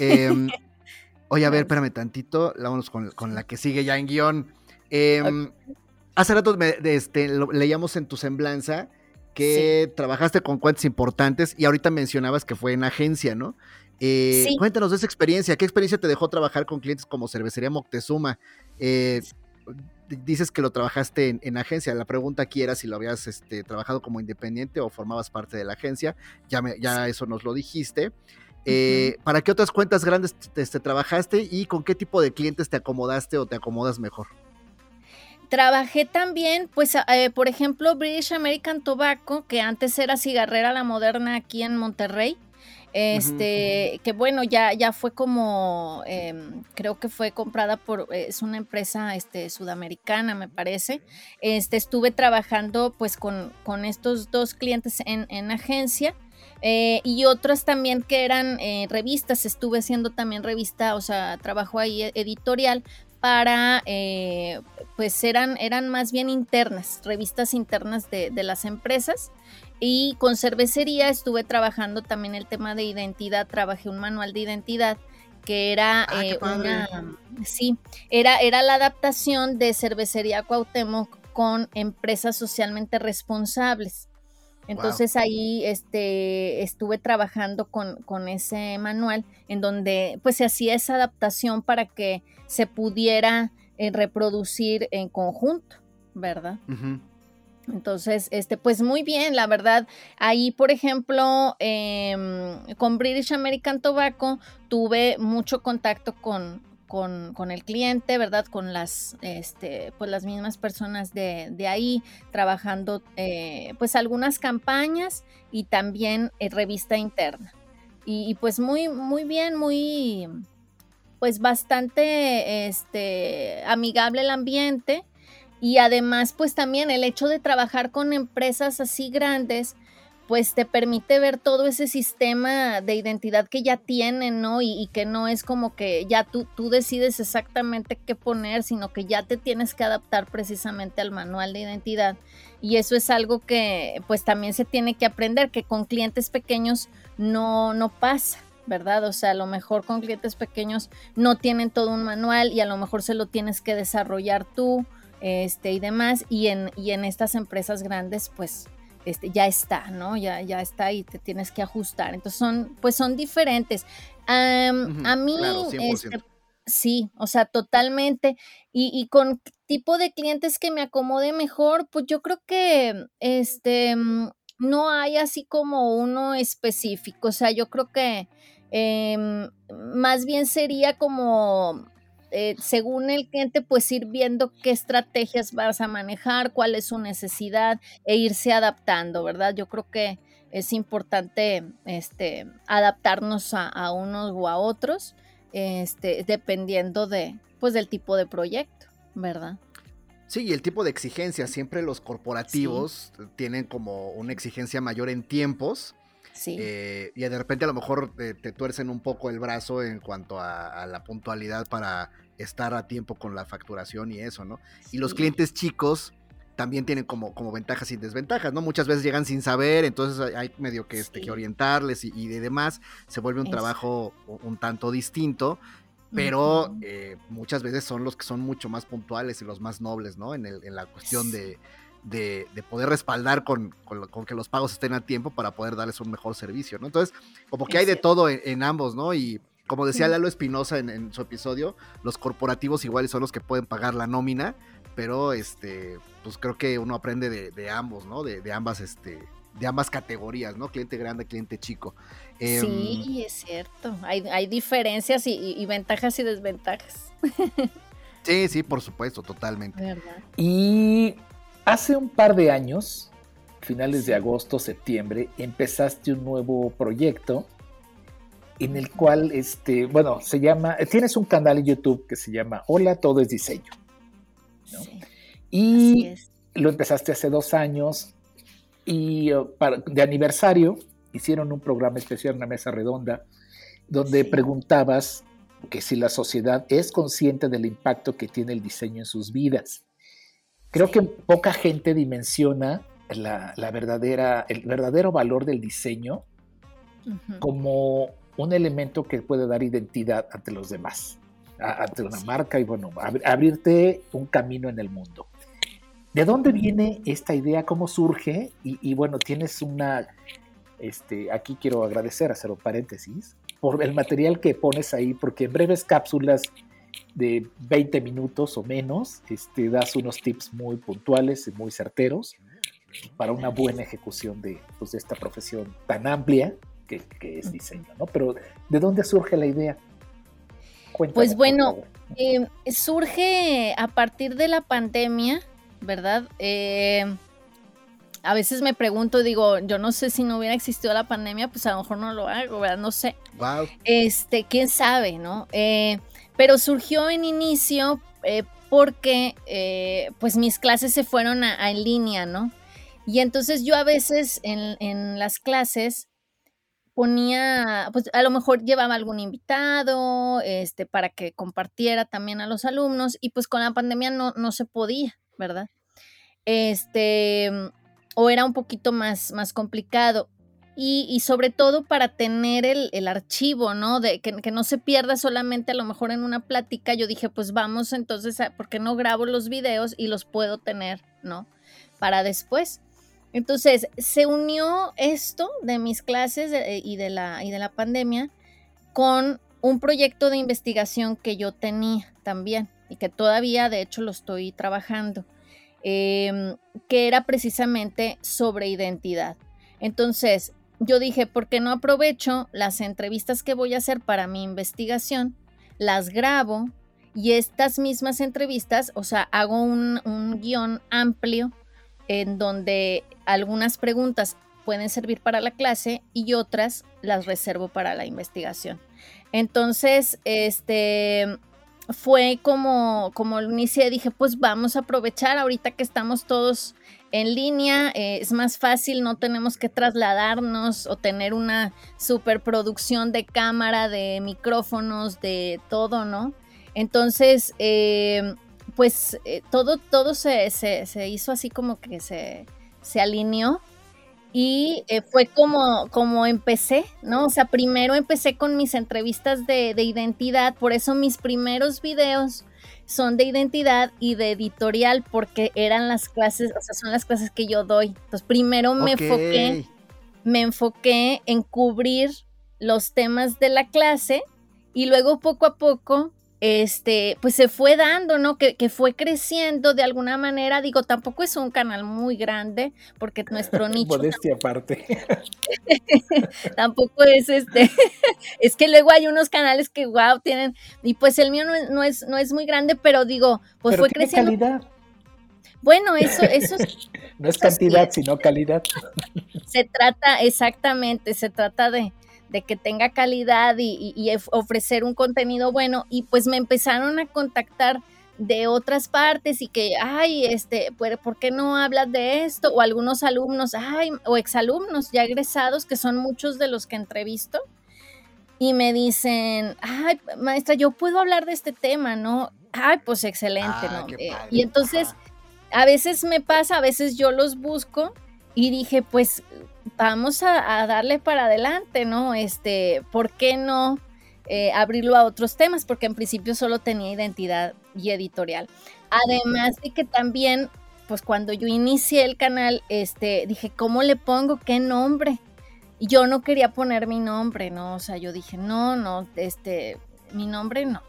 Speaker 2: Eh, (laughs) Oye, a ver, espérame tantito, vámonos con, con la que sigue ya en guion. Em, hace rato este, leíamos en tu semblanza que trabajaste con cuentas importantes y ahorita mencionabas que fue en agencia, ¿no? Eh, cuéntanos de esa experiencia. ¿Qué experiencia te dejó trabajar con clientes como Cervecería Moctezuma? Eh, dices que lo trabajaste en, agencia. La pregunta aquí era si lo habías este, trabajado como independiente o formabas parte de la agencia. Ya, me, ya eso nos lo dijiste. Eh, ¿Para qué otras cuentas grandes te, trabajaste y con qué tipo de clientes te acomodaste o te acomodas mejor?
Speaker 4: Trabajé también, pues, eh, por ejemplo, British American Tobacco, que antes era cigarrera la moderna aquí en Monterrey. Este, que bueno, ya, ya fue como, em, creo que fue comprada por, es una empresa este, sudamericana, me parece. Este, estuve trabajando pues con, con estos dos clientes en, en agencia. Eh, y otras también que eran eh, revistas, estuve haciendo también revista, o sea, trabajo ahí e, editorial para, eh, pues eran, eran más bien internas, revistas internas de, las empresas. Y con cervecería estuve trabajando también el tema de identidad, trabajé un manual de identidad que era ah, una, sí, era, era la adaptación de cervecería Cuauhtémoc con empresas socialmente responsables. Entonces ahí este, estuve trabajando con, ese manual en donde pues se hacía esa adaptación para que se pudiera eh, reproducir en conjunto, ¿verdad? Entonces, este, pues muy bien, la verdad. Ahí, por ejemplo, em, con British American Tobacco tuve mucho contacto con, con, el cliente, ¿verdad? Con las, este, pues las mismas personas de, ahí, trabajando eh, pues algunas campañas y también eh, revista interna. Y, pues muy, muy bien, muy, pues bastante este, amigable el ambiente. Y además, pues también el hecho de trabajar con empresas así grandes, pues te permite ver todo ese sistema de identidad que ya tienen, ¿no? Y, que no es como que ya tú, tú decides exactamente qué poner, sino que ya te tienes que adaptar precisamente al manual de identidad. Y eso es algo que pues también se tiene que aprender, que con clientes pequeños no, no pasa. ¿verdad? O sea, a lo mejor con clientes pequeños no tienen todo un manual y a lo mejor se lo tienes que desarrollar tú, este, y demás, y en, y en estas empresas grandes, pues, este, ya está, ¿no? Ya, ya está y te tienes que ajustar. Entonces son, pues son diferentes. A mí, este, sí, o sea, totalmente. Y, y, con tipo de clientes que me acomode mejor, pues yo creo que este no hay así como uno específico. O sea, yo creo que em, más bien sería como eh, según el cliente, pues ir viendo qué estrategias vas a manejar, cuál es su necesidad e irse adaptando, ¿verdad? Yo creo que es importante este, adaptarnos a, unos o a otros, este, dependiendo de, pues, del tipo de proyecto, ¿verdad?
Speaker 2: Sí, y el tipo de exigencia, siempre los corporativos tienen como una exigencia mayor en tiempos. Sí. Eh, y de repente a lo mejor te, tuercen un poco el brazo en cuanto a, la puntualidad para estar a tiempo con la facturación y eso, ¿no? Y los clientes chicos también tienen como, como ventajas y desventajas, ¿no? Muchas veces llegan sin saber, entonces hay medio que, este, que orientarles y, de demás. Se vuelve un trabajo un tanto distinto, pero eh, muchas veces son los que son mucho más puntuales y los más nobles, ¿no? En, el, en la cuestión de, de, poder respaldar con, con, que los pagos estén a tiempo para poder darles un mejor servicio, ¿no? Entonces, como que hay de todo en, ambos, ¿no? Y como decía Lalo Espinosa en, su episodio, los corporativos iguales son los que pueden pagar la nómina, pero este, pues creo que uno aprende de, ambos, ¿no? De, ambas, este, de ambas categorías, ¿no? Cliente grande, cliente chico.
Speaker 4: Em, sí, es cierto. Hay, hay diferencias y, ventajas y desventajas. (laughs)
Speaker 2: Sí, sí, por supuesto, totalmente.
Speaker 3: ¿verdad? Y Hace un par de años, finales de agosto, septiembre, empezaste un nuevo proyecto en el cual, este, bueno, se llama, tienes un canal en YouTube que se llama Hola, todo es diseño. Y lo empezaste hace dos años y uh, de aniversario hicieron un programa especial, una mesa redonda, donde preguntabas que si la sociedad es consciente del impacto que tiene el diseño en sus vidas. Creo que poca gente dimensiona la, verdadera, el verdadero valor del diseño como un elemento que puede dar identidad ante los demás, ante una marca y bueno, abrirte un camino en el mundo. ¿De dónde viene esta idea? ¿Cómo surge? Y, bueno, tienes una, este, aquí quiero agradecer, hacer un paréntesis, por el material que pones ahí, porque en breves cápsulas de 20 minutos o menos, este, das unos tips muy puntuales y muy certeros para una buena ejecución de, pues, de esta profesión tan amplia que, es diseño, ¿no? Pero ¿de dónde surge la idea?
Speaker 4: pues bueno, em, surge a partir de la pandemia, ¿verdad? Eh, a veces me pregunto, digo, yo no sé si no hubiera existido la pandemia, pues a lo mejor no lo hago, ¿verdad? No sé. Wow. Este, quién sabe, ¿no? Eh, pero surgió en inicio eh, porque eh, pues mis clases se fueron a, en línea, ¿no? Y entonces yo a veces en, las clases ponía, pues a lo mejor llevaba algún invitado, este, para que compartiera también a los alumnos, y pues con la pandemia no, no se podía, ¿verdad? Este, o era un poquito más, más complicado y, sobre todo para tener el, archivo, ¿no? De que, no se pierda solamente a lo mejor en una plática. Yo dije, pues vamos entonces, a, ¿por qué no grabo los videos y los puedo tener, ¿no? Para después. Entonces, se unió esto de mis clases y, de la, y de la pandemia con un proyecto de investigación que yo tenía también y que todavía, de hecho, lo estoy trabajando, em, que era precisamente sobre identidad. Entonces, yo dije, ¿por qué no aprovecho las entrevistas que voy a hacer para mi investigación? Las grabo y estas mismas entrevistas, o sea, hago un, guion amplio en donde algunas preguntas pueden servir para la clase y otras las reservo para la investigación. Entonces, este, fue como, como lo inicié, dije, pues vamos a aprovechar ahorita que estamos todos en línea, eh, es más fácil, no tenemos que trasladarnos o tener una superproducción de cámara, de micrófonos, de todo, ¿no? Entonces, eh, pues eh, todo, todo se, se, hizo así como que se, se alineó y fue como, como empecé, ¿no? O sea, primero empecé con mis entrevistas de, de identidad, por eso mis primeros videos son de identidad y de editorial porque eran las clases, o sea, son las clases que yo doy. Entonces, primero me enfoqué, me enfoqué en cubrir los temas de la clase y luego poco a poco este, pues se fue dando, ¿no? Que, fue creciendo de alguna manera. Digo, tampoco es un canal muy grande, porque nuestro (laughs) nicho.
Speaker 3: Modestia aparte. (laughs)
Speaker 4: tampoco es este. (laughs) es que luego hay unos canales que, wow, tienen. Y pues el mío no es, no es, muy grande, pero digo, pues fue creciendo. calidad. Bueno, eso, eso
Speaker 3: no es cantidad, sino calidad.
Speaker 4: Se trata, exactamente, se trata de, de que tenga calidad y, ofrecer un contenido bueno. Y pues me empezaron a contactar de otras partes y que, ay, este, ¿por qué no hablas de esto? O algunos alumnos, ay, o exalumnos ya egresados, que son muchos de los que entrevisto, y me dicen, ay, maestra, yo puedo hablar de este tema, ¿no? Ay, pues excelente, ah, ¿no? Eh, y entonces, a veces me pasa, a veces yo los busco y dije, pues vamos a, darle para adelante, ¿no? Este, ¿por qué no eh, abrirlo a otros temas? Porque en principio solo tenía identidad y editorial. Además de que también, pues cuando yo inicié el canal, este, dije, ¿cómo le pongo? ¿Qué nombre? Y yo no quería poner mi nombre, ¿no? O sea, yo dije, no, no, este, mi nombre no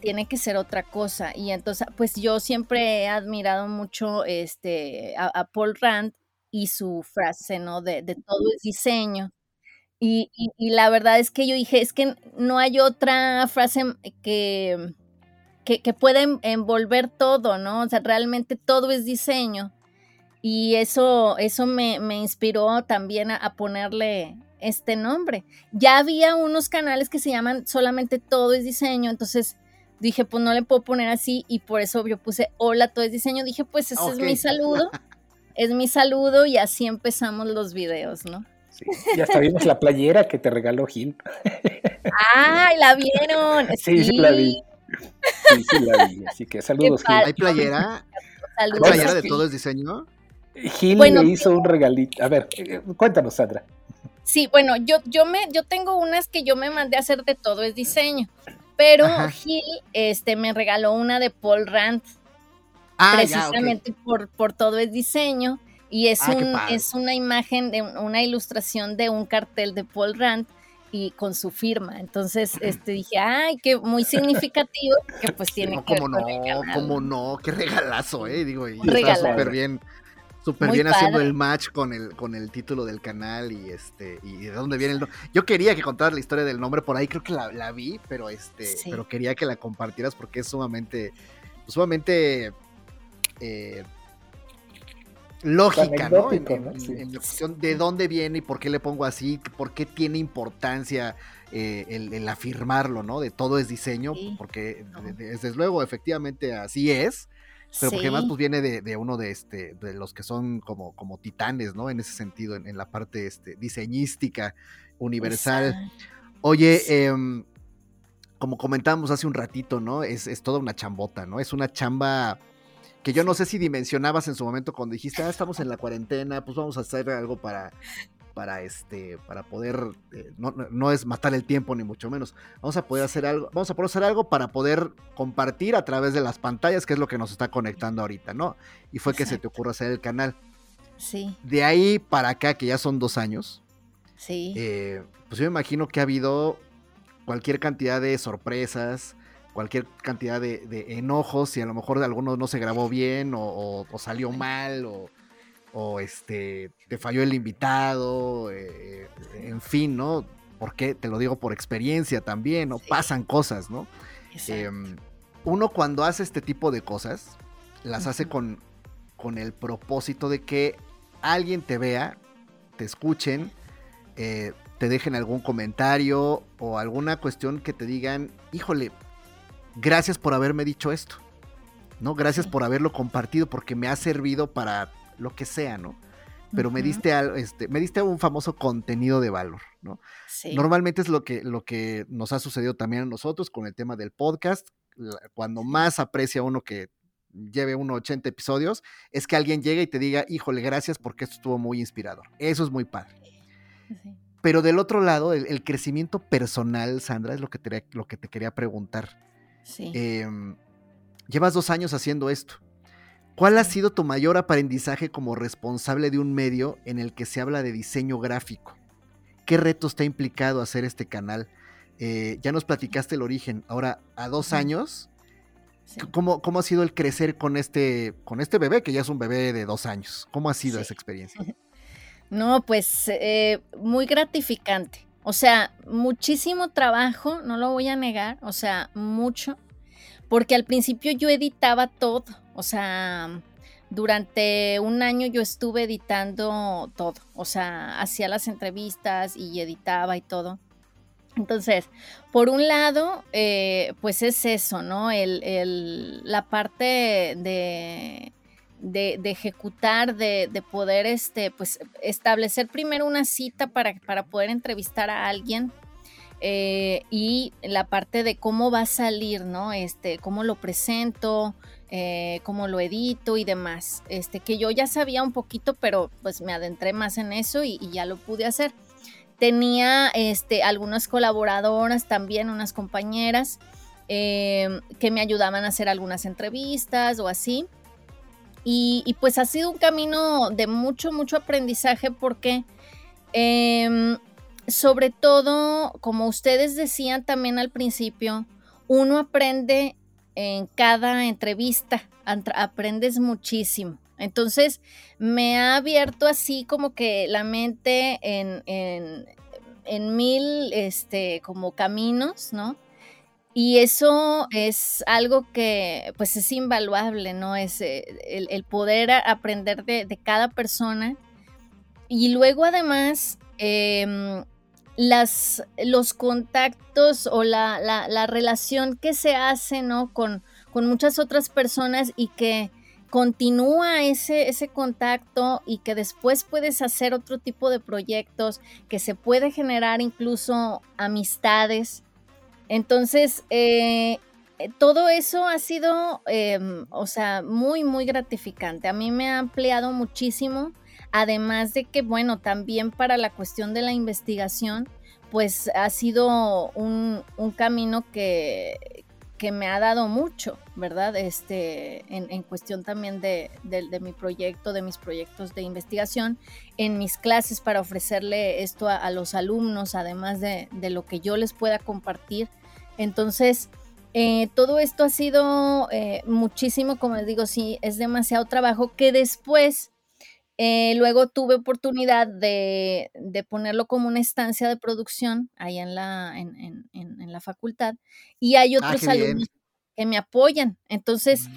Speaker 4: tiene que ser otra cosa. Y entonces, pues yo siempre he admirado mucho este, a Paul Rand y su frase, ¿no? De, todo es diseño. Y, la verdad es que yo dije, es que no hay otra frase que, que, pueda envolver todo, ¿no? O sea, realmente todo es diseño. Y eso, eso me, inspiró también a, ponerle este nombre. Ya había unos canales que se llaman solamente todo es diseño, entonces dije, pues no le puedo poner así y por eso yo puse hola, todo es diseño. Dije, pues ese es mi saludo. (laughs) es mi saludo y así empezamos los videos, ¿no?
Speaker 3: Sí, y hasta vimos la playera que te regaló Gil.
Speaker 4: ¡Ay, la vieron!
Speaker 3: Sí, sí, la vi. Sí, sí, la vi. Así que saludos, Gil.
Speaker 2: ¿Hay playera? ¿Hay playera de todo el diseño?
Speaker 3: Gil le hizo un regalito. A ver, eh, cuéntanos, Sandra.
Speaker 4: Sí, bueno, yo, yo me, yo tengo unas que yo me mandé a hacer de todo es diseño. Pero Gil este, me regaló una de Paul Rand. Ah, precisamente por, por todo el diseño. Y es, ah, un, es una imagen de una ilustración de un cartel de Paul Rand y con su firma. Entonces, este dije, ay, qué muy significativo, que pues tiene que
Speaker 2: ver no, cómo no, qué regalazo, eh, digo, y está súper bien, súper bien haciendo el match con el, con el título del canal y este, y de dónde viene el nombre. Yo quería que contaras la historia del nombre por ahí, creo que la, vi, pero este, pero quería que la compartieras porque es sumamente, sumamente eh, lógica, ¿no? En, la cuestión de dónde viene y por qué le pongo así, por qué tiene importancia eh, el, afirmarlo, ¿no? De todo es diseño, porque desde luego, efectivamente, así es. Pero porque además pues viene de, uno de este, de los que son como, como titanes, ¿no? En ese sentido, en, la parte este, diseñística universal. Oye, em, como comentábamos hace un ratito, ¿no? Es, es toda una chambota, ¿no? Es una chamba que yo no sé si dimensionabas en su momento cuando dijiste, ah, estamos en la cuarentena, pues vamos a hacer algo para, para este, para poder, eh, no, es matar el tiempo ni mucho menos, vamos a poder hacer algo, vamos a poder hacer algo para poder compartir a través de las pantallas, que es lo que nos está conectando ahorita, ¿no? Y fue que se te ocurrió hacer el canal.
Speaker 4: Sí.
Speaker 2: De ahí para acá, que ya son dos años.
Speaker 4: Sí.
Speaker 2: Eh, pues yo me imagino que ha habido cualquier cantidad de sorpresas, cualquier cantidad de, enojos, si a lo mejor de algunos no se grabó bien o, salió mal o, este te falló el invitado, eh, en fin, ¿no? Porque te lo digo por experiencia también, ¿no? Pasan cosas, ¿no? Em, uno cuando hace este tipo de cosas, las hace con, con el propósito de que alguien te vea, te escuchen, eh, te dejen algún comentario o alguna cuestión que te digan, híjole, gracias por haberme dicho esto, ¿no? Gracias por haberlo compartido porque me ha servido para lo que sea, ¿no? Pero me diste este, me diste un famoso contenido de valor, ¿no? Normalmente es lo que, lo que nos ha sucedido también a nosotros con el tema del podcast. Cuando más aprecia uno que lleve unos 80 episodios, es que alguien llegue y te diga, híjole, gracias porque esto estuvo muy inspirador. Eso es muy padre. Pero del otro lado, el, crecimiento personal, Sandra, es lo que te, lo que te quería preguntar.
Speaker 4: Sí.
Speaker 2: Em, llevas dos años haciendo esto. ¿Cuál ha sido tu mayor aprendizaje como responsable de un medio en el que se habla de diseño gráfico? ¿Qué retos te ha implicado hacer este canal? Eh, ya nos platicaste el origen. Ahora, a dos años, ¿cómo, ¿cómo, ha sido el crecer con este, con este bebé, que ya es un bebé de dos años? ¿Cómo ha sido esa experiencia? (laughs)
Speaker 4: No, pues eh, muy gratificante. O sea, muchísimo trabajo, no lo voy a negar, o sea, mucho, porque al principio yo editaba todo, o sea, durante un año yo estuve editando todo, o sea, hacía las entrevistas y editaba y todo. Entonces, por un lado, eh, pues es eso, ¿no? El, la parte de, de, ejecutar, de, poder este, pues, establecer primero una cita para, para poder entrevistar a alguien. Eh, y la parte de cómo va a salir, ¿no? Este, cómo lo presento, eh, cómo lo edito y demás. Este, que yo ya sabía un poquito, pero pues me adentré más en eso y, ya lo pude hacer. Tenía este, algunas colaboradoras también, unas compañeras, eh, que me ayudaban a hacer algunas entrevistas o así. Y, pues ha sido un camino de mucho, mucho aprendizaje porque em, sobre todo, como ustedes decían también al principio, uno aprende en cada entrevista, aprendes muchísimo. Entonces, me ha abierto así como que la mente en, en, en mil, este, como caminos, ¿no? Y eso es algo que pues es invaluable, ¿no? Es el, poder aprender de, cada persona. Y luego además, em, las, los contactos o la, la, relación que se hace, ¿no? Con, con muchas otras personas y que continúa ese, ese contacto y que después puedes hacer otro tipo de proyectos, que se puede generar incluso amistades entonces, eh, eh, todo eso ha sido, em, o sea, muy, muy gratificante. A mí me ha ampliado muchísimo, además de que, bueno, también para la cuestión de la investigación, pues ha sido un, camino que, que, me ha dado mucho, ¿verdad? Este, en, cuestión también de, mi proyecto, de mis proyectos de investigación, en mis clases para ofrecerle esto a, los alumnos, además de, de lo que yo les pueda compartir entonces, eh, todo esto ha sido eh, muchísimo, como les digo, sí, es demasiado trabajo que después, eh, luego tuve oportunidad de, ponerlo como una estancia de producción ahí en la, en, la facultad y hay ah, otros alumnos que me apoyan. Entonces,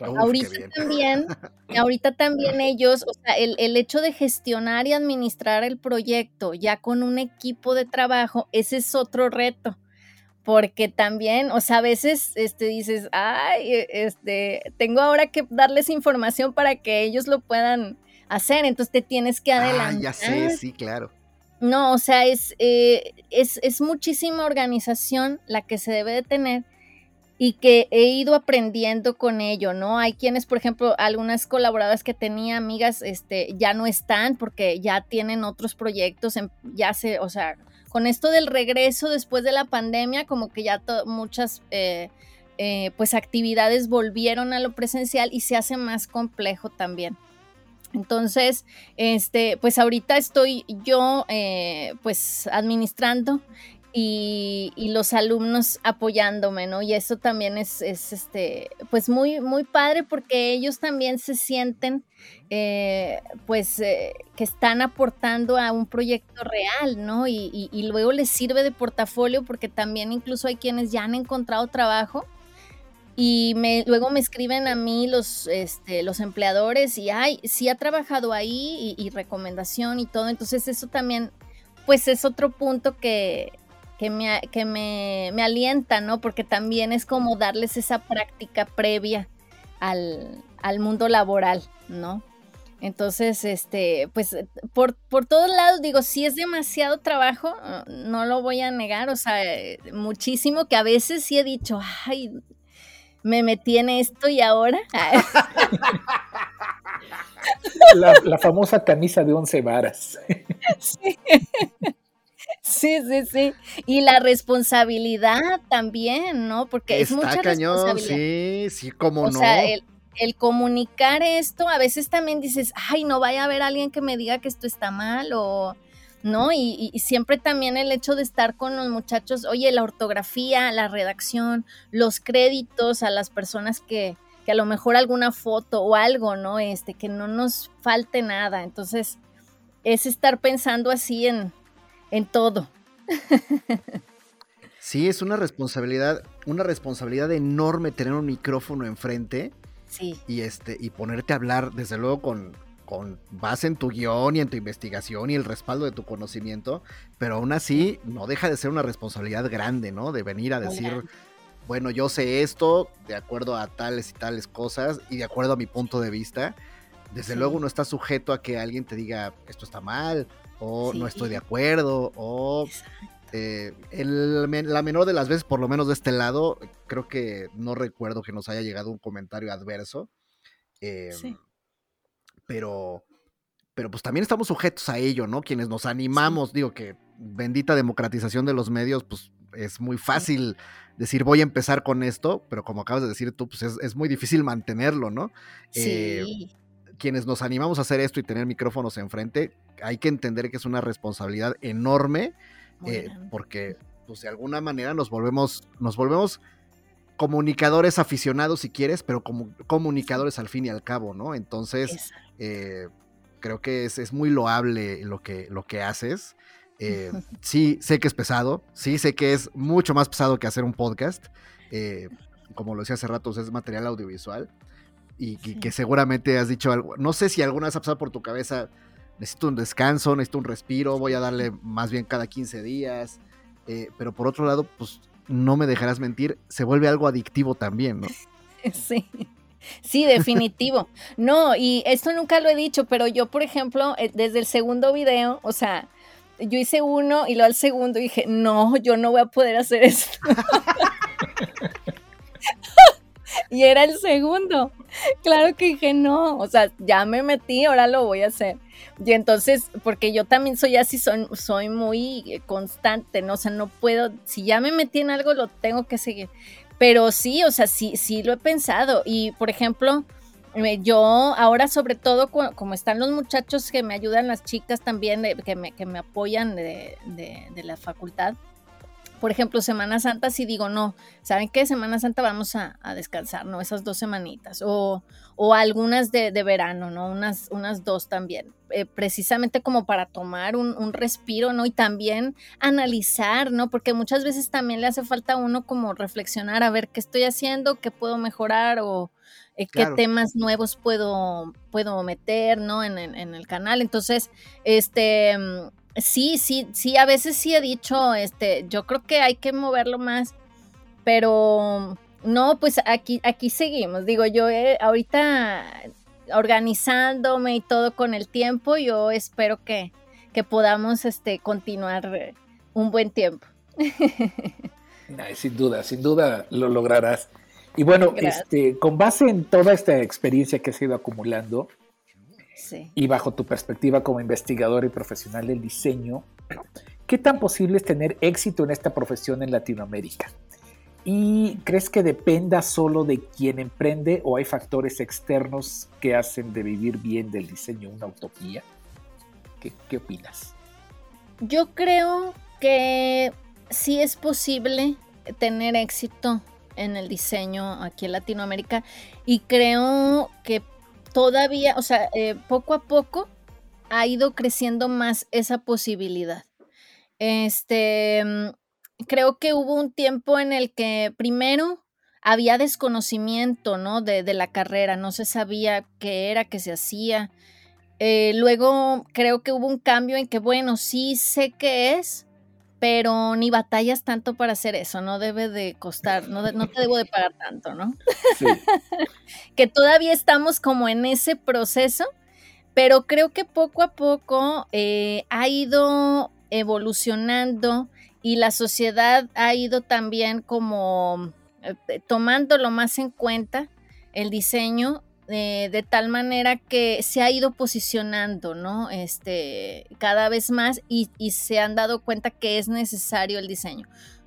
Speaker 4: mm, ahorita también, (laughs) ahorita también ellos, o sea, el, el hecho de gestionar y administrar el proyecto ya con un equipo de trabajo, ese es otro reto porque también, o sea, a veces este, dices, ay, este, tengo ahora que darles información para que ellos lo puedan hacer, entonces te tienes que adelantar. Ah,
Speaker 2: ya sé, sí, claro.
Speaker 4: No, o sea, es, eh, es, es muchísima organización la que se debe de tener y que he ido aprendiendo con ello, ¿no? Hay quienes, por ejemplo, algunas colaboradoras que tenía amigas, este, ya no están porque ya tienen otros proyectos, ya se, o sea, con esto del regreso después de la pandemia, como que ya muchas eh, eh, pues actividades volvieron a lo presencial y se hace más complejo también. Entonces, este, pues ahorita estoy yo eh, pues administrando y, los alumnos apoyándome, ¿no? Y eso también es, este, pues muy, muy padre porque ellos también se sienten, eh, pues, eh, que están aportando a un proyecto real, ¿no? Y, luego les sirve de portafolio porque también incluso hay quienes ya han encontrado trabajo y me, luego me escriben a mí los, este, los empleadores y, ay, sí ha trabajado ahí y recomendación y todo. Entonces eso también, pues es otro punto que, que, me, que me, me, alienta, ¿no? Porque también es como darles esa práctica previa al, al mundo laboral, ¿no? Entonces, este, pues por, por todos lados, digo, si es demasiado trabajo, no lo voy a negar, o sea, muchísimo que a veces sí he dicho, ay, me metí en esto y ahora. (laughs)
Speaker 3: La, famosa camisa de once varas.
Speaker 4: Sí. Sí, sí, Y la responsabilidad también, ¿no? Porque es mucha cañón,
Speaker 2: sí, sí, cómo no.
Speaker 4: O sea, el, comunicar esto, a veces también dices, ay, no vaya a haber alguien que me diga que esto está mal o... ¿no? Y, y, siempre también el hecho de estar con los muchachos, oye, la ortografía, la redacción, los créditos a las personas que, que a lo mejor alguna foto o algo, ¿no? Este, que no nos falte nada. Entonces, es estar pensando así en, en todo. (laughs)
Speaker 2: Sí, es una responsabilidad, una responsabilidad enorme tener un micrófono enfrente.
Speaker 4: Sí.
Speaker 2: Y este, y ponerte a hablar, desde luego, con, con base en tu guion y en tu investigación y el respaldo de tu conocimiento, pero aún así no deja de ser una responsabilidad grande, ¿no? De venir a decir, bueno, yo sé esto de acuerdo a tales y tales cosas y de acuerdo a mi punto de vista. Desde luego uno está sujeto a que alguien te diga esto está mal o no estoy de acuerdo o eh, la menor de las veces, por lo menos de este lado, creo que no recuerdo que nos haya llegado un comentario adverso. Em, pero, pero pues también estamos sujetos a ello, ¿no? Quienes nos animamos, digo que bendita democratización de los medios, pues es muy fácil decir voy a empezar con esto, pero como acabas de decir tú, pues es, muy difícil mantenerlo, ¿no? Eh, sí. quienes nos animamos a hacer esto y tener micrófonos enfrente, hay que entender que es una responsabilidad enorme, eh, porque pues de alguna manera nos volvemos, nos volvemos comunicadores aficionados si quieres, pero como comunicadores al fin y al cabo, ¿no? Entonces, eh, creo que es, es, muy loable lo que, lo que haces. Eh, (laughs) sí, sé que es pesado, sí, sé que es mucho más pesado que hacer un podcast. Eh, como lo decía hace rato, es material audiovisual. Y, que seguramente has dicho algo. No sé si alguna vez ha pasado por tu cabeza, necesito un descanso, necesito un respiro, voy a darle más bien cada 15 días. Eh, pero por otro lado, pues no me dejarás mentir, se vuelve algo adictivo también, ¿no? (laughs)
Speaker 4: Sí. Sí, definitivo. (laughs) No, y esto nunca lo he dicho, pero yo, por ejemplo, desde el segundo video, o sea, yo hice uno y luego al segundo dije, no, yo no voy a poder hacer esto. (laughs) (laughs) y era el segundo. Claro que dije, no, o sea, ya me metí, ahora lo voy a hacer. Y entonces, porque yo también soy así, soy, soy muy constante, ¿no? O sea, no puedo, si ya me metí en algo, lo tengo que seguir. Pero sí, o sea, sí, sí lo he pensado. Y, por ejemplo, yo ahora sobre todo como están los muchachos que me ayudan, las chicas también que, me, que, me, apoyan de, la facultad. Por ejemplo, Semana Santa, si digo, no, ¿saben qué? Semana Santa vamos a, descansar, ¿no? Esas dos semanitas. O, o algunas de, verano, ¿no? Unas, unas dos también. Eh, precisamente como para tomar un, un, respiro, ¿no? Y también analizar, ¿no? Porque muchas veces también le hace falta a uno como reflexionar, a ver qué estoy haciendo, qué puedo mejorar o eh, qué temas nuevos puedo, puedo meter, ¿no? En, el canal. Entonces, este, mm, sí, sí, sí, a veces sí he dicho, este, yo creo que hay que moverlo más, pero no, pues aquí, aquí seguimos. Digo, yo ahorita organizándome y todo con el tiempo, yo espero que, que podamos este, continuar un buen tiempo. (laughs)
Speaker 3: sin duda, sin duda lo lograrás. Y bueno, este, con base en toda esta experiencia que has ido acumulando y bajo tu perspectiva como investigador y profesional del diseño, ¿qué tan posible es tener éxito en esta profesión en Latinoamérica? ¿Y crees que dependa solo de quien emprende o hay factores externos que hacen de vivir bien del diseño una utopía? ¿Qué, qué opinas?
Speaker 4: Yo creo que sí es posible tener éxito en el diseño aquí en Latinoamérica y creo que todavía, o sea, eh, poco a poco ha ido creciendo más esa posibilidad. Este, mm, creo que hubo un tiempo en el que primero había desconocimiento, ¿no? De, la carrera, no se sabía qué era, qué se hacía. Eh, luego creo que hubo un cambio en que, bueno, sí sé qué es, pero ni batallas tanto para hacer eso, no debe de costar, no, no te debo de pagar tanto, ¿no? Sí. (laughs) que todavía estamos como en ese proceso, pero creo que poco a poco eh, ha ido evolucionando y la sociedad ha ido también como eh, tomándolo más en cuenta el diseño eh, de tal manera que se ha ido posicionando, ¿no? Este, cada vez más y, se han dado cuenta que es necesario el diseño.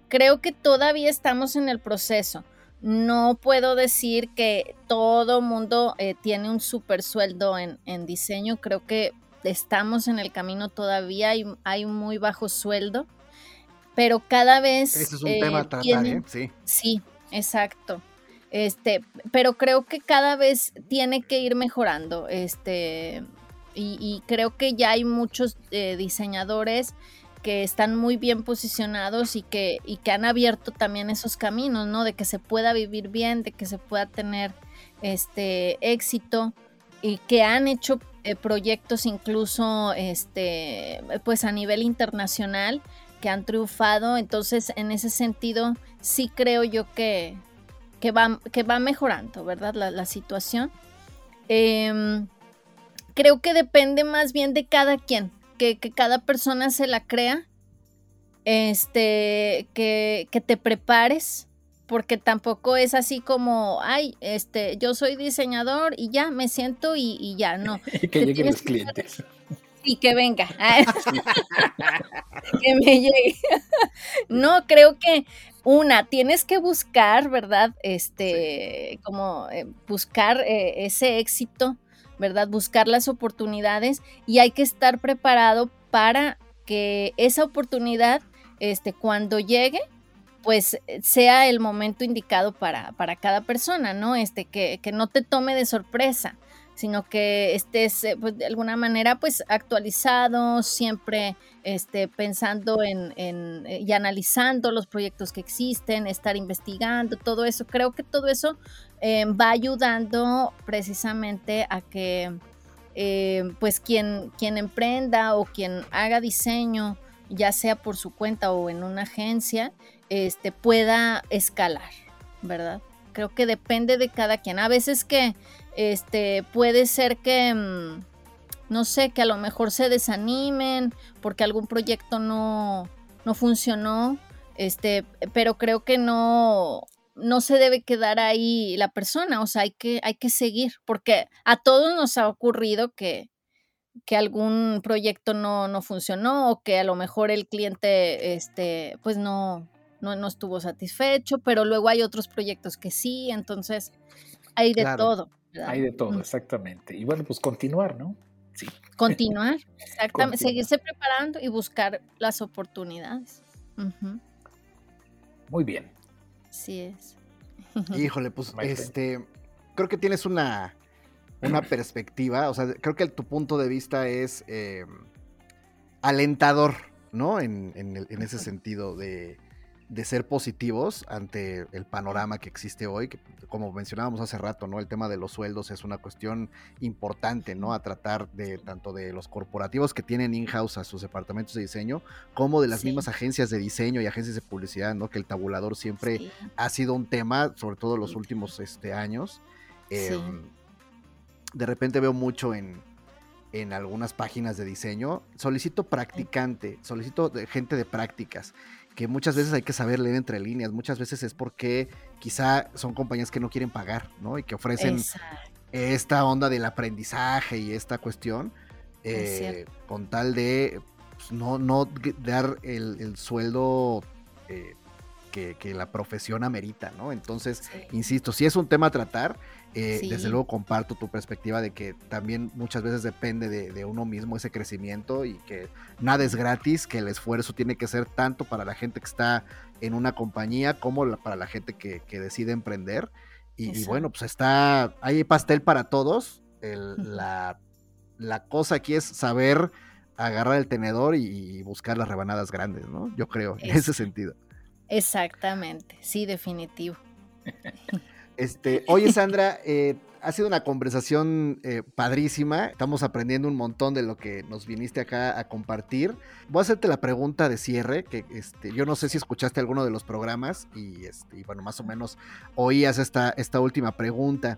Speaker 4: Creo que todavía estamos en el proceso. No puedo decir que todo mundo eh, tiene un super sueldo en, diseño. Creo que estamos en el camino todavía. Hay, hay un muy bajo sueldo. Pero cada vez.
Speaker 2: Ese es un tema a tratar, ¿eh? Sí.
Speaker 4: Sí, exacto. Este, pero creo que cada vez tiene que ir mejorando. Este, y, creo que ya hay muchos eh, diseñadores que están muy bien posicionados y que, han abierto también esos caminos, ¿no? De que se pueda vivir bien, de que se pueda tener este éxito y que han hecho eh, proyectos incluso este pues a nivel internacional que han triunfado entonces en ese sentido sí creo yo que, que va, que va mejorando, ¿verdad? La, situación. Em, creo que depende más bien de cada quien, que, cada persona se la crea, este, que, te prepares, porque tampoco es así como, ay, este, yo soy diseñador y ya me siento y, ya, no. (laughs)
Speaker 3: Y que lleguen los clientes.
Speaker 4: Y que venga. (laughs) que me llegue. no, creo que una, tienes que buscar, ¿verdad? Este, como eh, buscar eh, ese éxito, ¿verdad? Buscar las oportunidades y hay que estar preparado para que esa oportunidad, este, cuando llegue, pues sea el momento indicado para, para cada persona, ¿no? Este, que, que no te tome de sorpresa sino que estés eh, pues, de alguna manera pues actualizado, siempre este, pensando en, eh, y analizando los proyectos que existen, estar investigando, todo eso. Creo que todo eso eh, va ayudando precisamente a que pues quien, quien emprenda o quien haga diseño, ya sea por su cuenta o en una agencia, este, pueda escalar, ¿verdad? Creo que depende de cada quien. A veces que este, puede ser que, mm, no sé, que a lo mejor se desanimen porque algún proyecto no, no funcionó, este, pero creo que no, no se debe quedar ahí la persona, o sea, hay que, hay que seguir, porque a todos nos ha ocurrido que, que algún proyecto no, no, funcionó o que a lo mejor el cliente, este, pues no, no, no, estuvo satisfecho, pero luego hay otros proyectos que sí, entonces hay de todo.
Speaker 3: Hay de todo, exactamente. Y bueno, pues continuar, ¿no?
Speaker 4: Sí. Continuar, (laughs) exactamente. Seguirse preparando y buscar las oportunidades.
Speaker 3: Muy bien.
Speaker 4: Sí es. (laughs)
Speaker 2: Híjole, pues este, creo que tienes una, una (clears throat) perspectiva, o sea, creo que tu punto de vista es eh, alentador, ¿no? En, en ese sentido de de ser positivos ante el panorama que existe hoy, que como mencionábamos hace rato, ¿no? El tema de los sueldos es una cuestión importante, ¿no? A tratar de tanto de los corporativos que tienen in-house a sus departamentos de diseño, como de las mismas agencias de diseño y agencias de publicidad, ¿no? Que el tabulador siempre ha sido un tema, sobre todo los últimos este, años. Em, de repente veo mucho en, en algunas páginas de diseño, solicito practicante, solicito gente de prácticas que muchas veces hay que saber leer entre líneas, muchas veces es porque quizá son compañías que no quieren pagar, ¿no? Y que ofrecen esta onda del aprendizaje y esta cuestión eh, con tal de pues, no, no dar el, sueldo eh, que, la profesión amerita, ¿no? Entonces, insisto, si es un tema a tratar, eh, desde luego comparto tu perspectiva de que también muchas veces depende de, uno mismo ese crecimiento y que nada es gratis, que el esfuerzo tiene que ser tanto para la gente que está en una compañía como para la gente que, decide emprender. Y, bueno, pues está, hay pastel para todos. la, cosa aquí es saber agarrar el tenedor y, buscar las rebanadas grandes, ¿no? Yo creo, en ese sentido.
Speaker 4: Exactamente, sí, definitivo. (laughs)
Speaker 2: Este, oye, Sandra, eh, ha sido una conversación eh, padrísima. Estamos aprendiendo un montón de lo que nos viniste acá a compartir. Voy a hacerte la pregunta de cierre, que este, yo no sé si escuchaste alguno de los programas y, este, bueno, más o menos oías esta, esta última pregunta.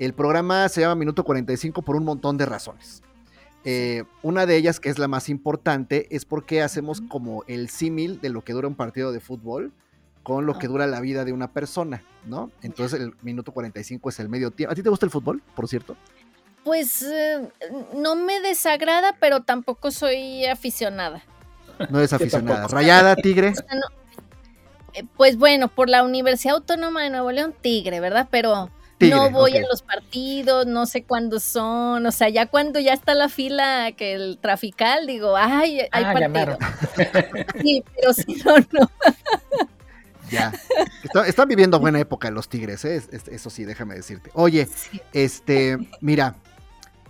Speaker 2: El programa se llama Minuto 45 por un montón de razones. Eh, una de ellas, que es la más importante, es porque hacemos como el símil de lo que dura un partido de fútbol con lo que dura la vida de una persona, ¿no? Entonces el minuto 45 es el medio tiempo. ¿A ti te gusta el fútbol, por cierto?
Speaker 4: Pues eh, no me desagrada, pero tampoco soy aficionada.
Speaker 2: No es aficionada. ¿Rayada, Tigre? (laughs)
Speaker 4: Eh, pues bueno, por la Universidad Autónoma de Nuevo León, Tigre, ¿verdad? Pero no voy a los partidos, no sé cuándo son, o sea, ya cuando ya está la fila que el trafical, digo, ay, hay ah, partido. sí, pero si no, no. (laughs)
Speaker 2: Ya. están viviendo buena época los Tigres, ¿eh? eso sí, déjame decirte. Oye, este, mira,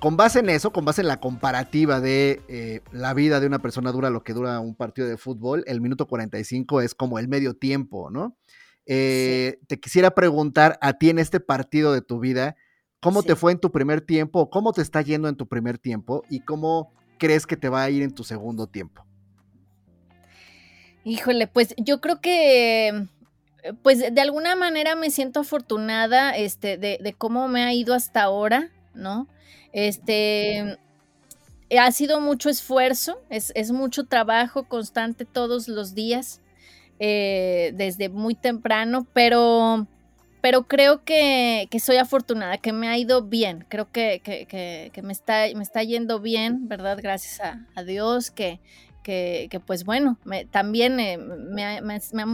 Speaker 2: con base en eso, con base en la comparativa de eh, la vida de una persona dura lo que dura un partido de fútbol, el minuto 45 es como el medio tiempo, ¿no? Eh, te quisiera preguntar a ti en este partido de tu vida, ¿cómo te fue en tu primer tiempo? ¿Cómo te está yendo en tu primer tiempo? ¿Y cómo crees que te va a ir en tu segundo tiempo?
Speaker 4: Híjole, pues yo creo que, eh, pues de alguna manera me siento afortunada este, de, cómo me ha ido hasta ahora, ¿no? Este, ha sido mucho esfuerzo, es, mucho trabajo constante todos los días, eh, desde muy temprano, pero, pero creo que, soy afortunada, que me ha ido bien, creo que, que, me, está, me está yendo bien, ¿verdad? Gracias a Dios, que, que, pues bueno, también eh, me, ha,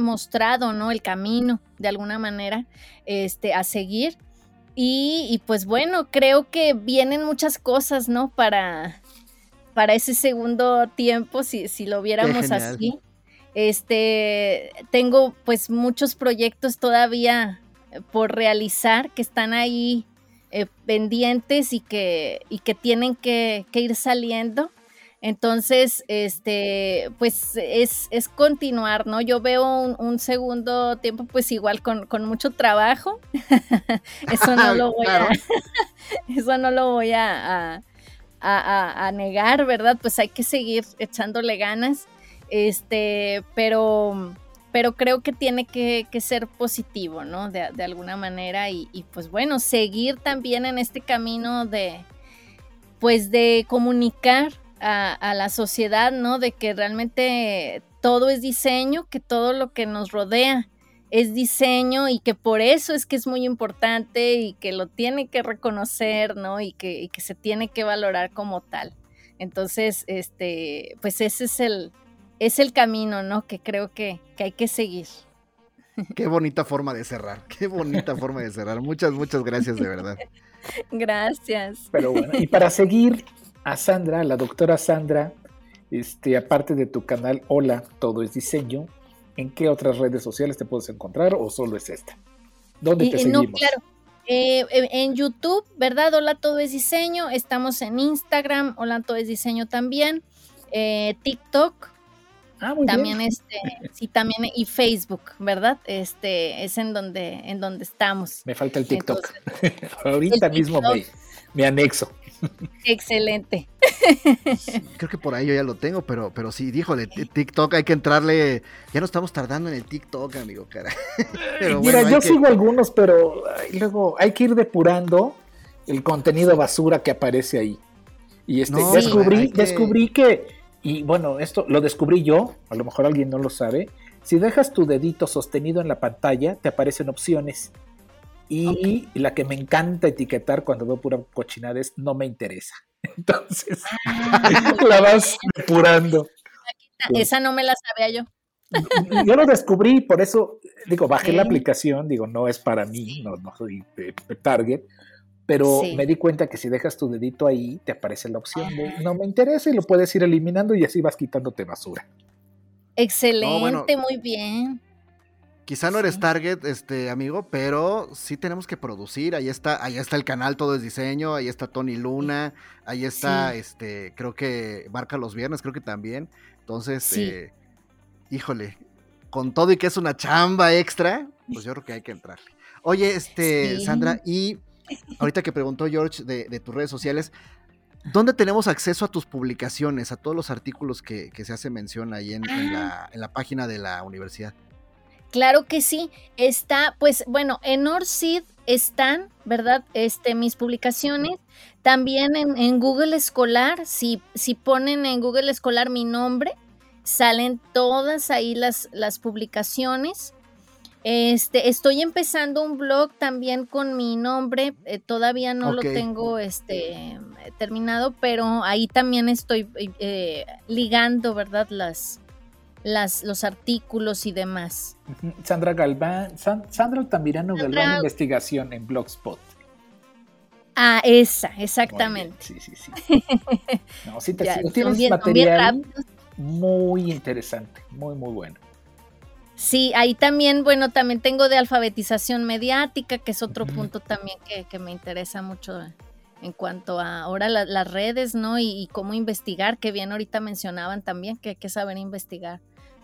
Speaker 4: mostrado, ¿no? El camino, de alguna manera, este, a seguir. Y, pues bueno, creo que vienen muchas cosas, ¿no? Para, para ese segundo tiempo, si, si lo viéramos así. Este, tengo pues muchos proyectos todavía por realizar que están ahí eh, pendientes y que, y que tienen que, que ir saliendo. Entonces, este, pues es, es continuar, ¿no? Yo veo un, segundo tiempo, pues igual con, mucho trabajo. (laughs) (laughs) (laughs) eso no lo voy a, eso no lo voy a, a, negar, ¿verdad? Pues hay que seguir echándole ganas. Este, pero, pero creo que tiene que, ser positivo, ¿no? De, alguna manera. Y, y pues bueno, seguir también en este camino de, pues de comunicar a, la sociedad, ¿no? De que realmente todo es diseño, que todo lo que nos rodea es diseño y que por eso es que es muy importante y que lo tiene que reconocer, ¿no? Y que, que se tiene que valorar como tal. Entonces, este, pues ese es el, es el camino, ¿no? Que creo que, que hay que seguir. (laughs)
Speaker 2: Qué bonita forma de cerrar, qué bonita forma de cerrar. Muchas, muchas gracias de verdad. (laughs)
Speaker 4: Gracias.
Speaker 3: Pero bueno, y para seguir a Sandra, la doctora Sandra, este, aparte de tu canal Hola, todo es diseño, ¿en qué otras redes sociales te puedes encontrar o solo es esta? ¿Dónde te seguimos? No, claro.
Speaker 4: Eh, en YouTube, ¿verdad? Hola, todo es diseño. Estamos en Instagram, Hola, todo es diseño también. Eh, TikTok. Ah, muy también este, (laughs) sí, también y Facebook, ¿verdad? Este es en donde, en donde estamos.
Speaker 3: Me falta el TikTok. (laughs) Ahorita mismo me anexo.
Speaker 4: Excelente.
Speaker 2: creo que por ahí yo ya lo tengo, pero, pero sí, díjole, TikTok hay que entrarle. Ya no estamos tardando en el TikTok, amigo, cara. (laughs)
Speaker 3: Mira, yo sigo algunos, pero luego hay que ir depurando el contenido basura que aparece ahí. Y este, descubrí, que... descubrí que, y bueno, esto lo descubrí yo, a lo mejor alguien no lo sabe. Si dejas tu dedito sostenido en la pantalla, te aparecen opciones y la que me encanta etiquetar cuando veo pura cochinada es no me interesa. (laughs) Entonces, ah. (laughs) la vas depurando.
Speaker 4: Esa no me la sabía yo. (laughs)
Speaker 3: Yo lo descubrí, por eso, digo, bajé la aplicación, digo, no es para mí, no, soy target, pero me di cuenta que si dejas tu dedito ahí, te aparece la opción de no me interesa y lo puedes ir eliminando y así vas quitándote basura.
Speaker 4: Excelente, muy bien.
Speaker 2: Quizá no eres target, este amigo, pero sí tenemos que producir. Ahí está, ahí está el canal Todo es Diseño, ahí está Tony Luna, ahí está, este, creo que Marca los Viernes, creo que también. Entonces, eh, híjole, con todo y que es una chamba extra, pues yo creo que hay que entrarle. Oye, este, Sandra, y ahorita que preguntó George de, tus redes sociales, ¿dónde tenemos acceso a tus publicaciones, a todos los artículos que, se hace mención ahí en, la, en la página de la universidad?
Speaker 4: Claro que sí, está, pues bueno, en Orcid están, ¿verdad? Este, mis publicaciones. También en, Google Escolar, si, si ponen en Google Escolar mi nombre, salen todas ahí las, las publicaciones. Este, estoy empezando un blog también con mi nombre, eh, todavía no lo tengo este, terminado, pero ahí también estoy eh, ligando, ¿verdad? Las, las, los artículos y demás.
Speaker 3: Sandra Galván, Sandra Altamirano Galván Investigación en Blogspot.
Speaker 4: Ah, esa, exactamente.
Speaker 3: sí, sí, sí. (laughs) No, sí, te, tienes material muy interesante, muy, muy bueno.
Speaker 4: Sí, ahí también, bueno, también tengo de alfabetización mediática, que es otro punto también que, me interesa mucho en cuanto a ahora las redes, ¿no? Y, cómo investigar, que bien ahorita mencionaban también que hay que saber investigar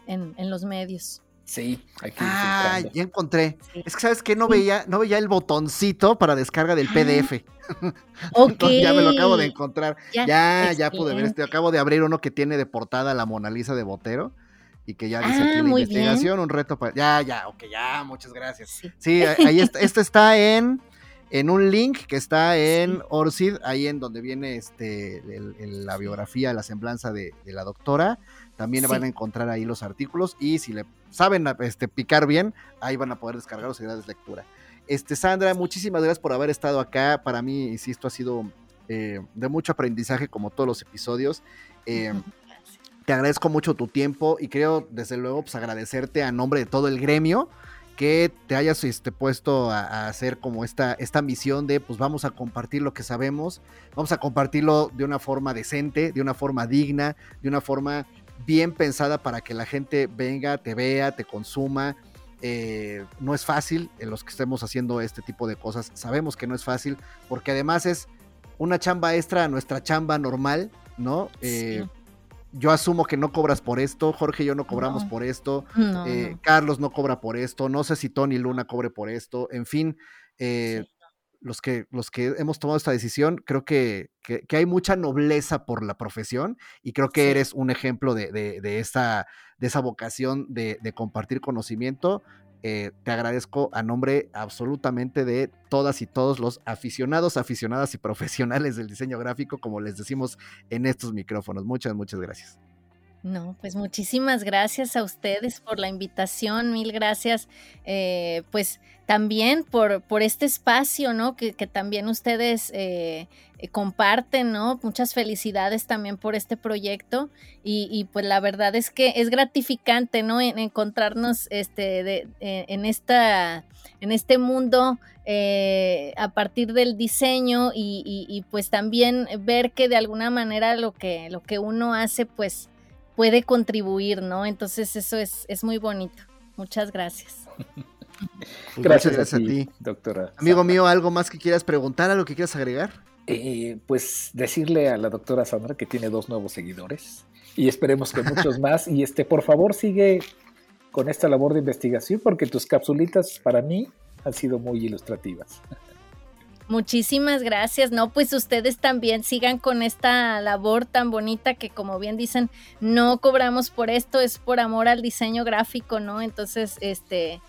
Speaker 4: en, los medios.
Speaker 3: Sí,
Speaker 2: aquí Ah, ya encontré. Es que sabes que no veía, no veía el botoncito para descarga del PDF. (laughs) (laughs)
Speaker 4: Ok.
Speaker 2: ya me lo acabo de encontrar. Ya, ya, pude ver este. Acabo de abrir uno que tiene de portada la Mona Lisa de Botero y que ya dice aquí ah, la investigación, un reto para. Ya, ya, ok, ya, muchas gracias. Sí, ahí está. Esto está en en un link que está (laughs) en Orsid, ahí en donde viene este la biografía, la semblanza de, de la doctora. También van a encontrar ahí los artículos y si le saben este, picar bien, ahí van a poder descargarlos y darles lectura. Este, Sandra, muchísimas gracias por haber estado acá. Para mí, insisto, ha sido eh, de mucho aprendizaje como todos los episodios. Eh, te agradezco mucho tu tiempo y creo, desde luego, pues agradecerte a nombre de todo el gremio que te hayas este, puesto a, a, hacer como esta, esta misión de, pues vamos a compartir lo que sabemos, vamos a compartirlo de una forma decente, de una forma digna, de una forma bien pensada para que la gente venga, te vea, te consuma. Eh, no es fácil en los que estemos haciendo este tipo de cosas. Sabemos que no es fácil porque además es una chamba extra a nuestra chamba normal, ¿no? Eh, yo asumo que no cobras por esto, Jorge y yo no cobramos por esto, eh, Carlos no cobra por esto, no sé si Tony Luna cobre por esto, en fin, los que, los que hemos tomado esta decisión, creo que, que, hay mucha nobleza por la profesión y creo que eres un ejemplo de, de, de, esa, de esa vocación de, de compartir conocimiento. Eh, te agradezco a nombre absolutamente de todas y todos los aficionados, aficionadas y (laughs) profesionales del diseño gráfico, como les decimos en estos micrófonos. Muchas, muchas gracias.
Speaker 4: No, pues muchísimas gracias a ustedes por la invitación, mil gracias, eh, pues también por, por este espacio, ¿no? Que, también ustedes eh, eh, comparten, ¿no? Muchas felicidades también por este proyecto y, pues la verdad es que es gratificante, ¿no? En, encontrarnos este, en, esta, en este mundo a partir del diseño y, y, pues también ver que de alguna manera lo que, lo que uno hace, pues puede contribuir, ¿no? Entonces eso es, es muy bonito. Muchas gracias.
Speaker 3: gracias, gracias a, ti, doctora.
Speaker 2: Amigo mío, ¿algo más que quieras preguntar, algo que quieras agregar?
Speaker 3: Eh, pues decirle a la doctora Sandra que tiene dos nuevos seguidores y esperemos que muchos (laughs) más. Y este, por favor, sigue con esta labor de investigación porque tus capsulitas para mí han sido muy ilustrativas.
Speaker 4: Muchísimas gracias. No, pues ustedes también sigan con esta labor tan bonita que como bien dicen, no cobramos por esto, es por amor al diseño gráfico, ¿no? Entonces, este,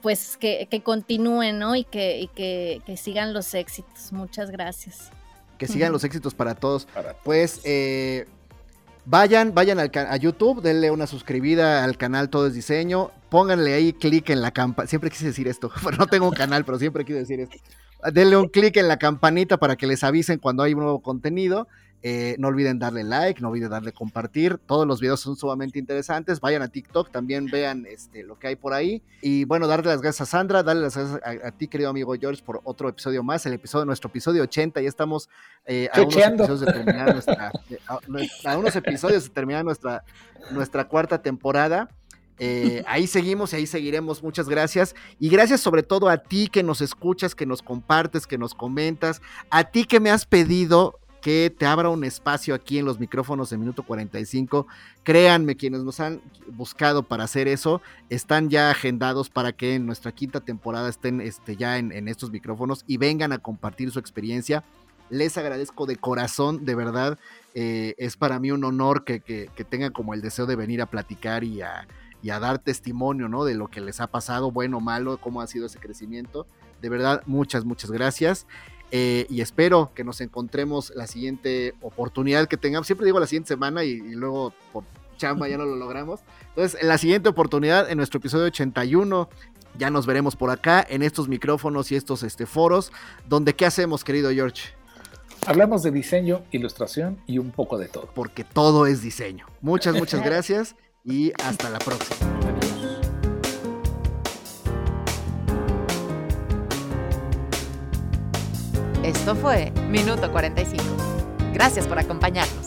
Speaker 4: pues que, continúen, ¿no? Y, que, que, sigan los éxitos. Muchas gracias.
Speaker 2: Que sigan los éxitos para todos. Pues eh, vayan, vayan al a YouTube, denle una suscribida al canal Todo es Diseño, pónganle ahí clic en la campana. Siempre quise decir esto, (laughs) no tengo un canal, pero siempre quise decir esto denle un clic en la campanita para que les avisen cuando hay un nuevo contenido. Eh, no olviden darle like, no olviden darle compartir. Todos los videos son sumamente interesantes. Vayan a TikTok, también vean este, lo que hay por ahí. Y bueno, darle las gracias a Sandra, darle las gracias a, ti, querido amigo George, por otro episodio más, el episodio, nuestro episodio 80. Ya estamos eh, a, unos episodios de terminar nuestra, a, unos episodios de terminar nuestra, nuestra cuarta temporada. Eh, ahí seguimos y ahí seguiremos. Muchas gracias. Y gracias sobre todo a ti que nos escuchas, que nos compartes, que nos comentas. A ti que me has pedido que te abra un espacio aquí en los micrófonos de Minuto 45. Créanme, quienes nos han buscado para hacer eso, están ya agendados para que en nuestra quinta temporada estén este, ya en, estos micrófonos y vengan a compartir su experiencia. Les agradezco de corazón, de verdad. Eh, es para mí un honor que, que, tengan como el deseo de venir a platicar y a, y a dar testimonio, ¿no? De lo que les ha pasado, bueno o malo, cómo ha sido ese crecimiento. De verdad, muchas, muchas gracias. Eh, y espero que nos encontremos la siguiente oportunidad que tengamos. Siempre digo la siguiente semana y, luego por chamba ya no lo logramos. Entonces, en la siguiente oportunidad, en nuestro episodio 81, ya nos veremos por acá en estos micrófonos y estos este, foros, donde ¿qué hacemos, querido George?
Speaker 3: Hablamos de diseño, ilustración y un poco de todo.
Speaker 2: Porque todo es diseño. Muchas, muchas (laughs) gracias y hasta la próxima.
Speaker 1: Esto fue Minuto 45. Gracias por acompañarnos.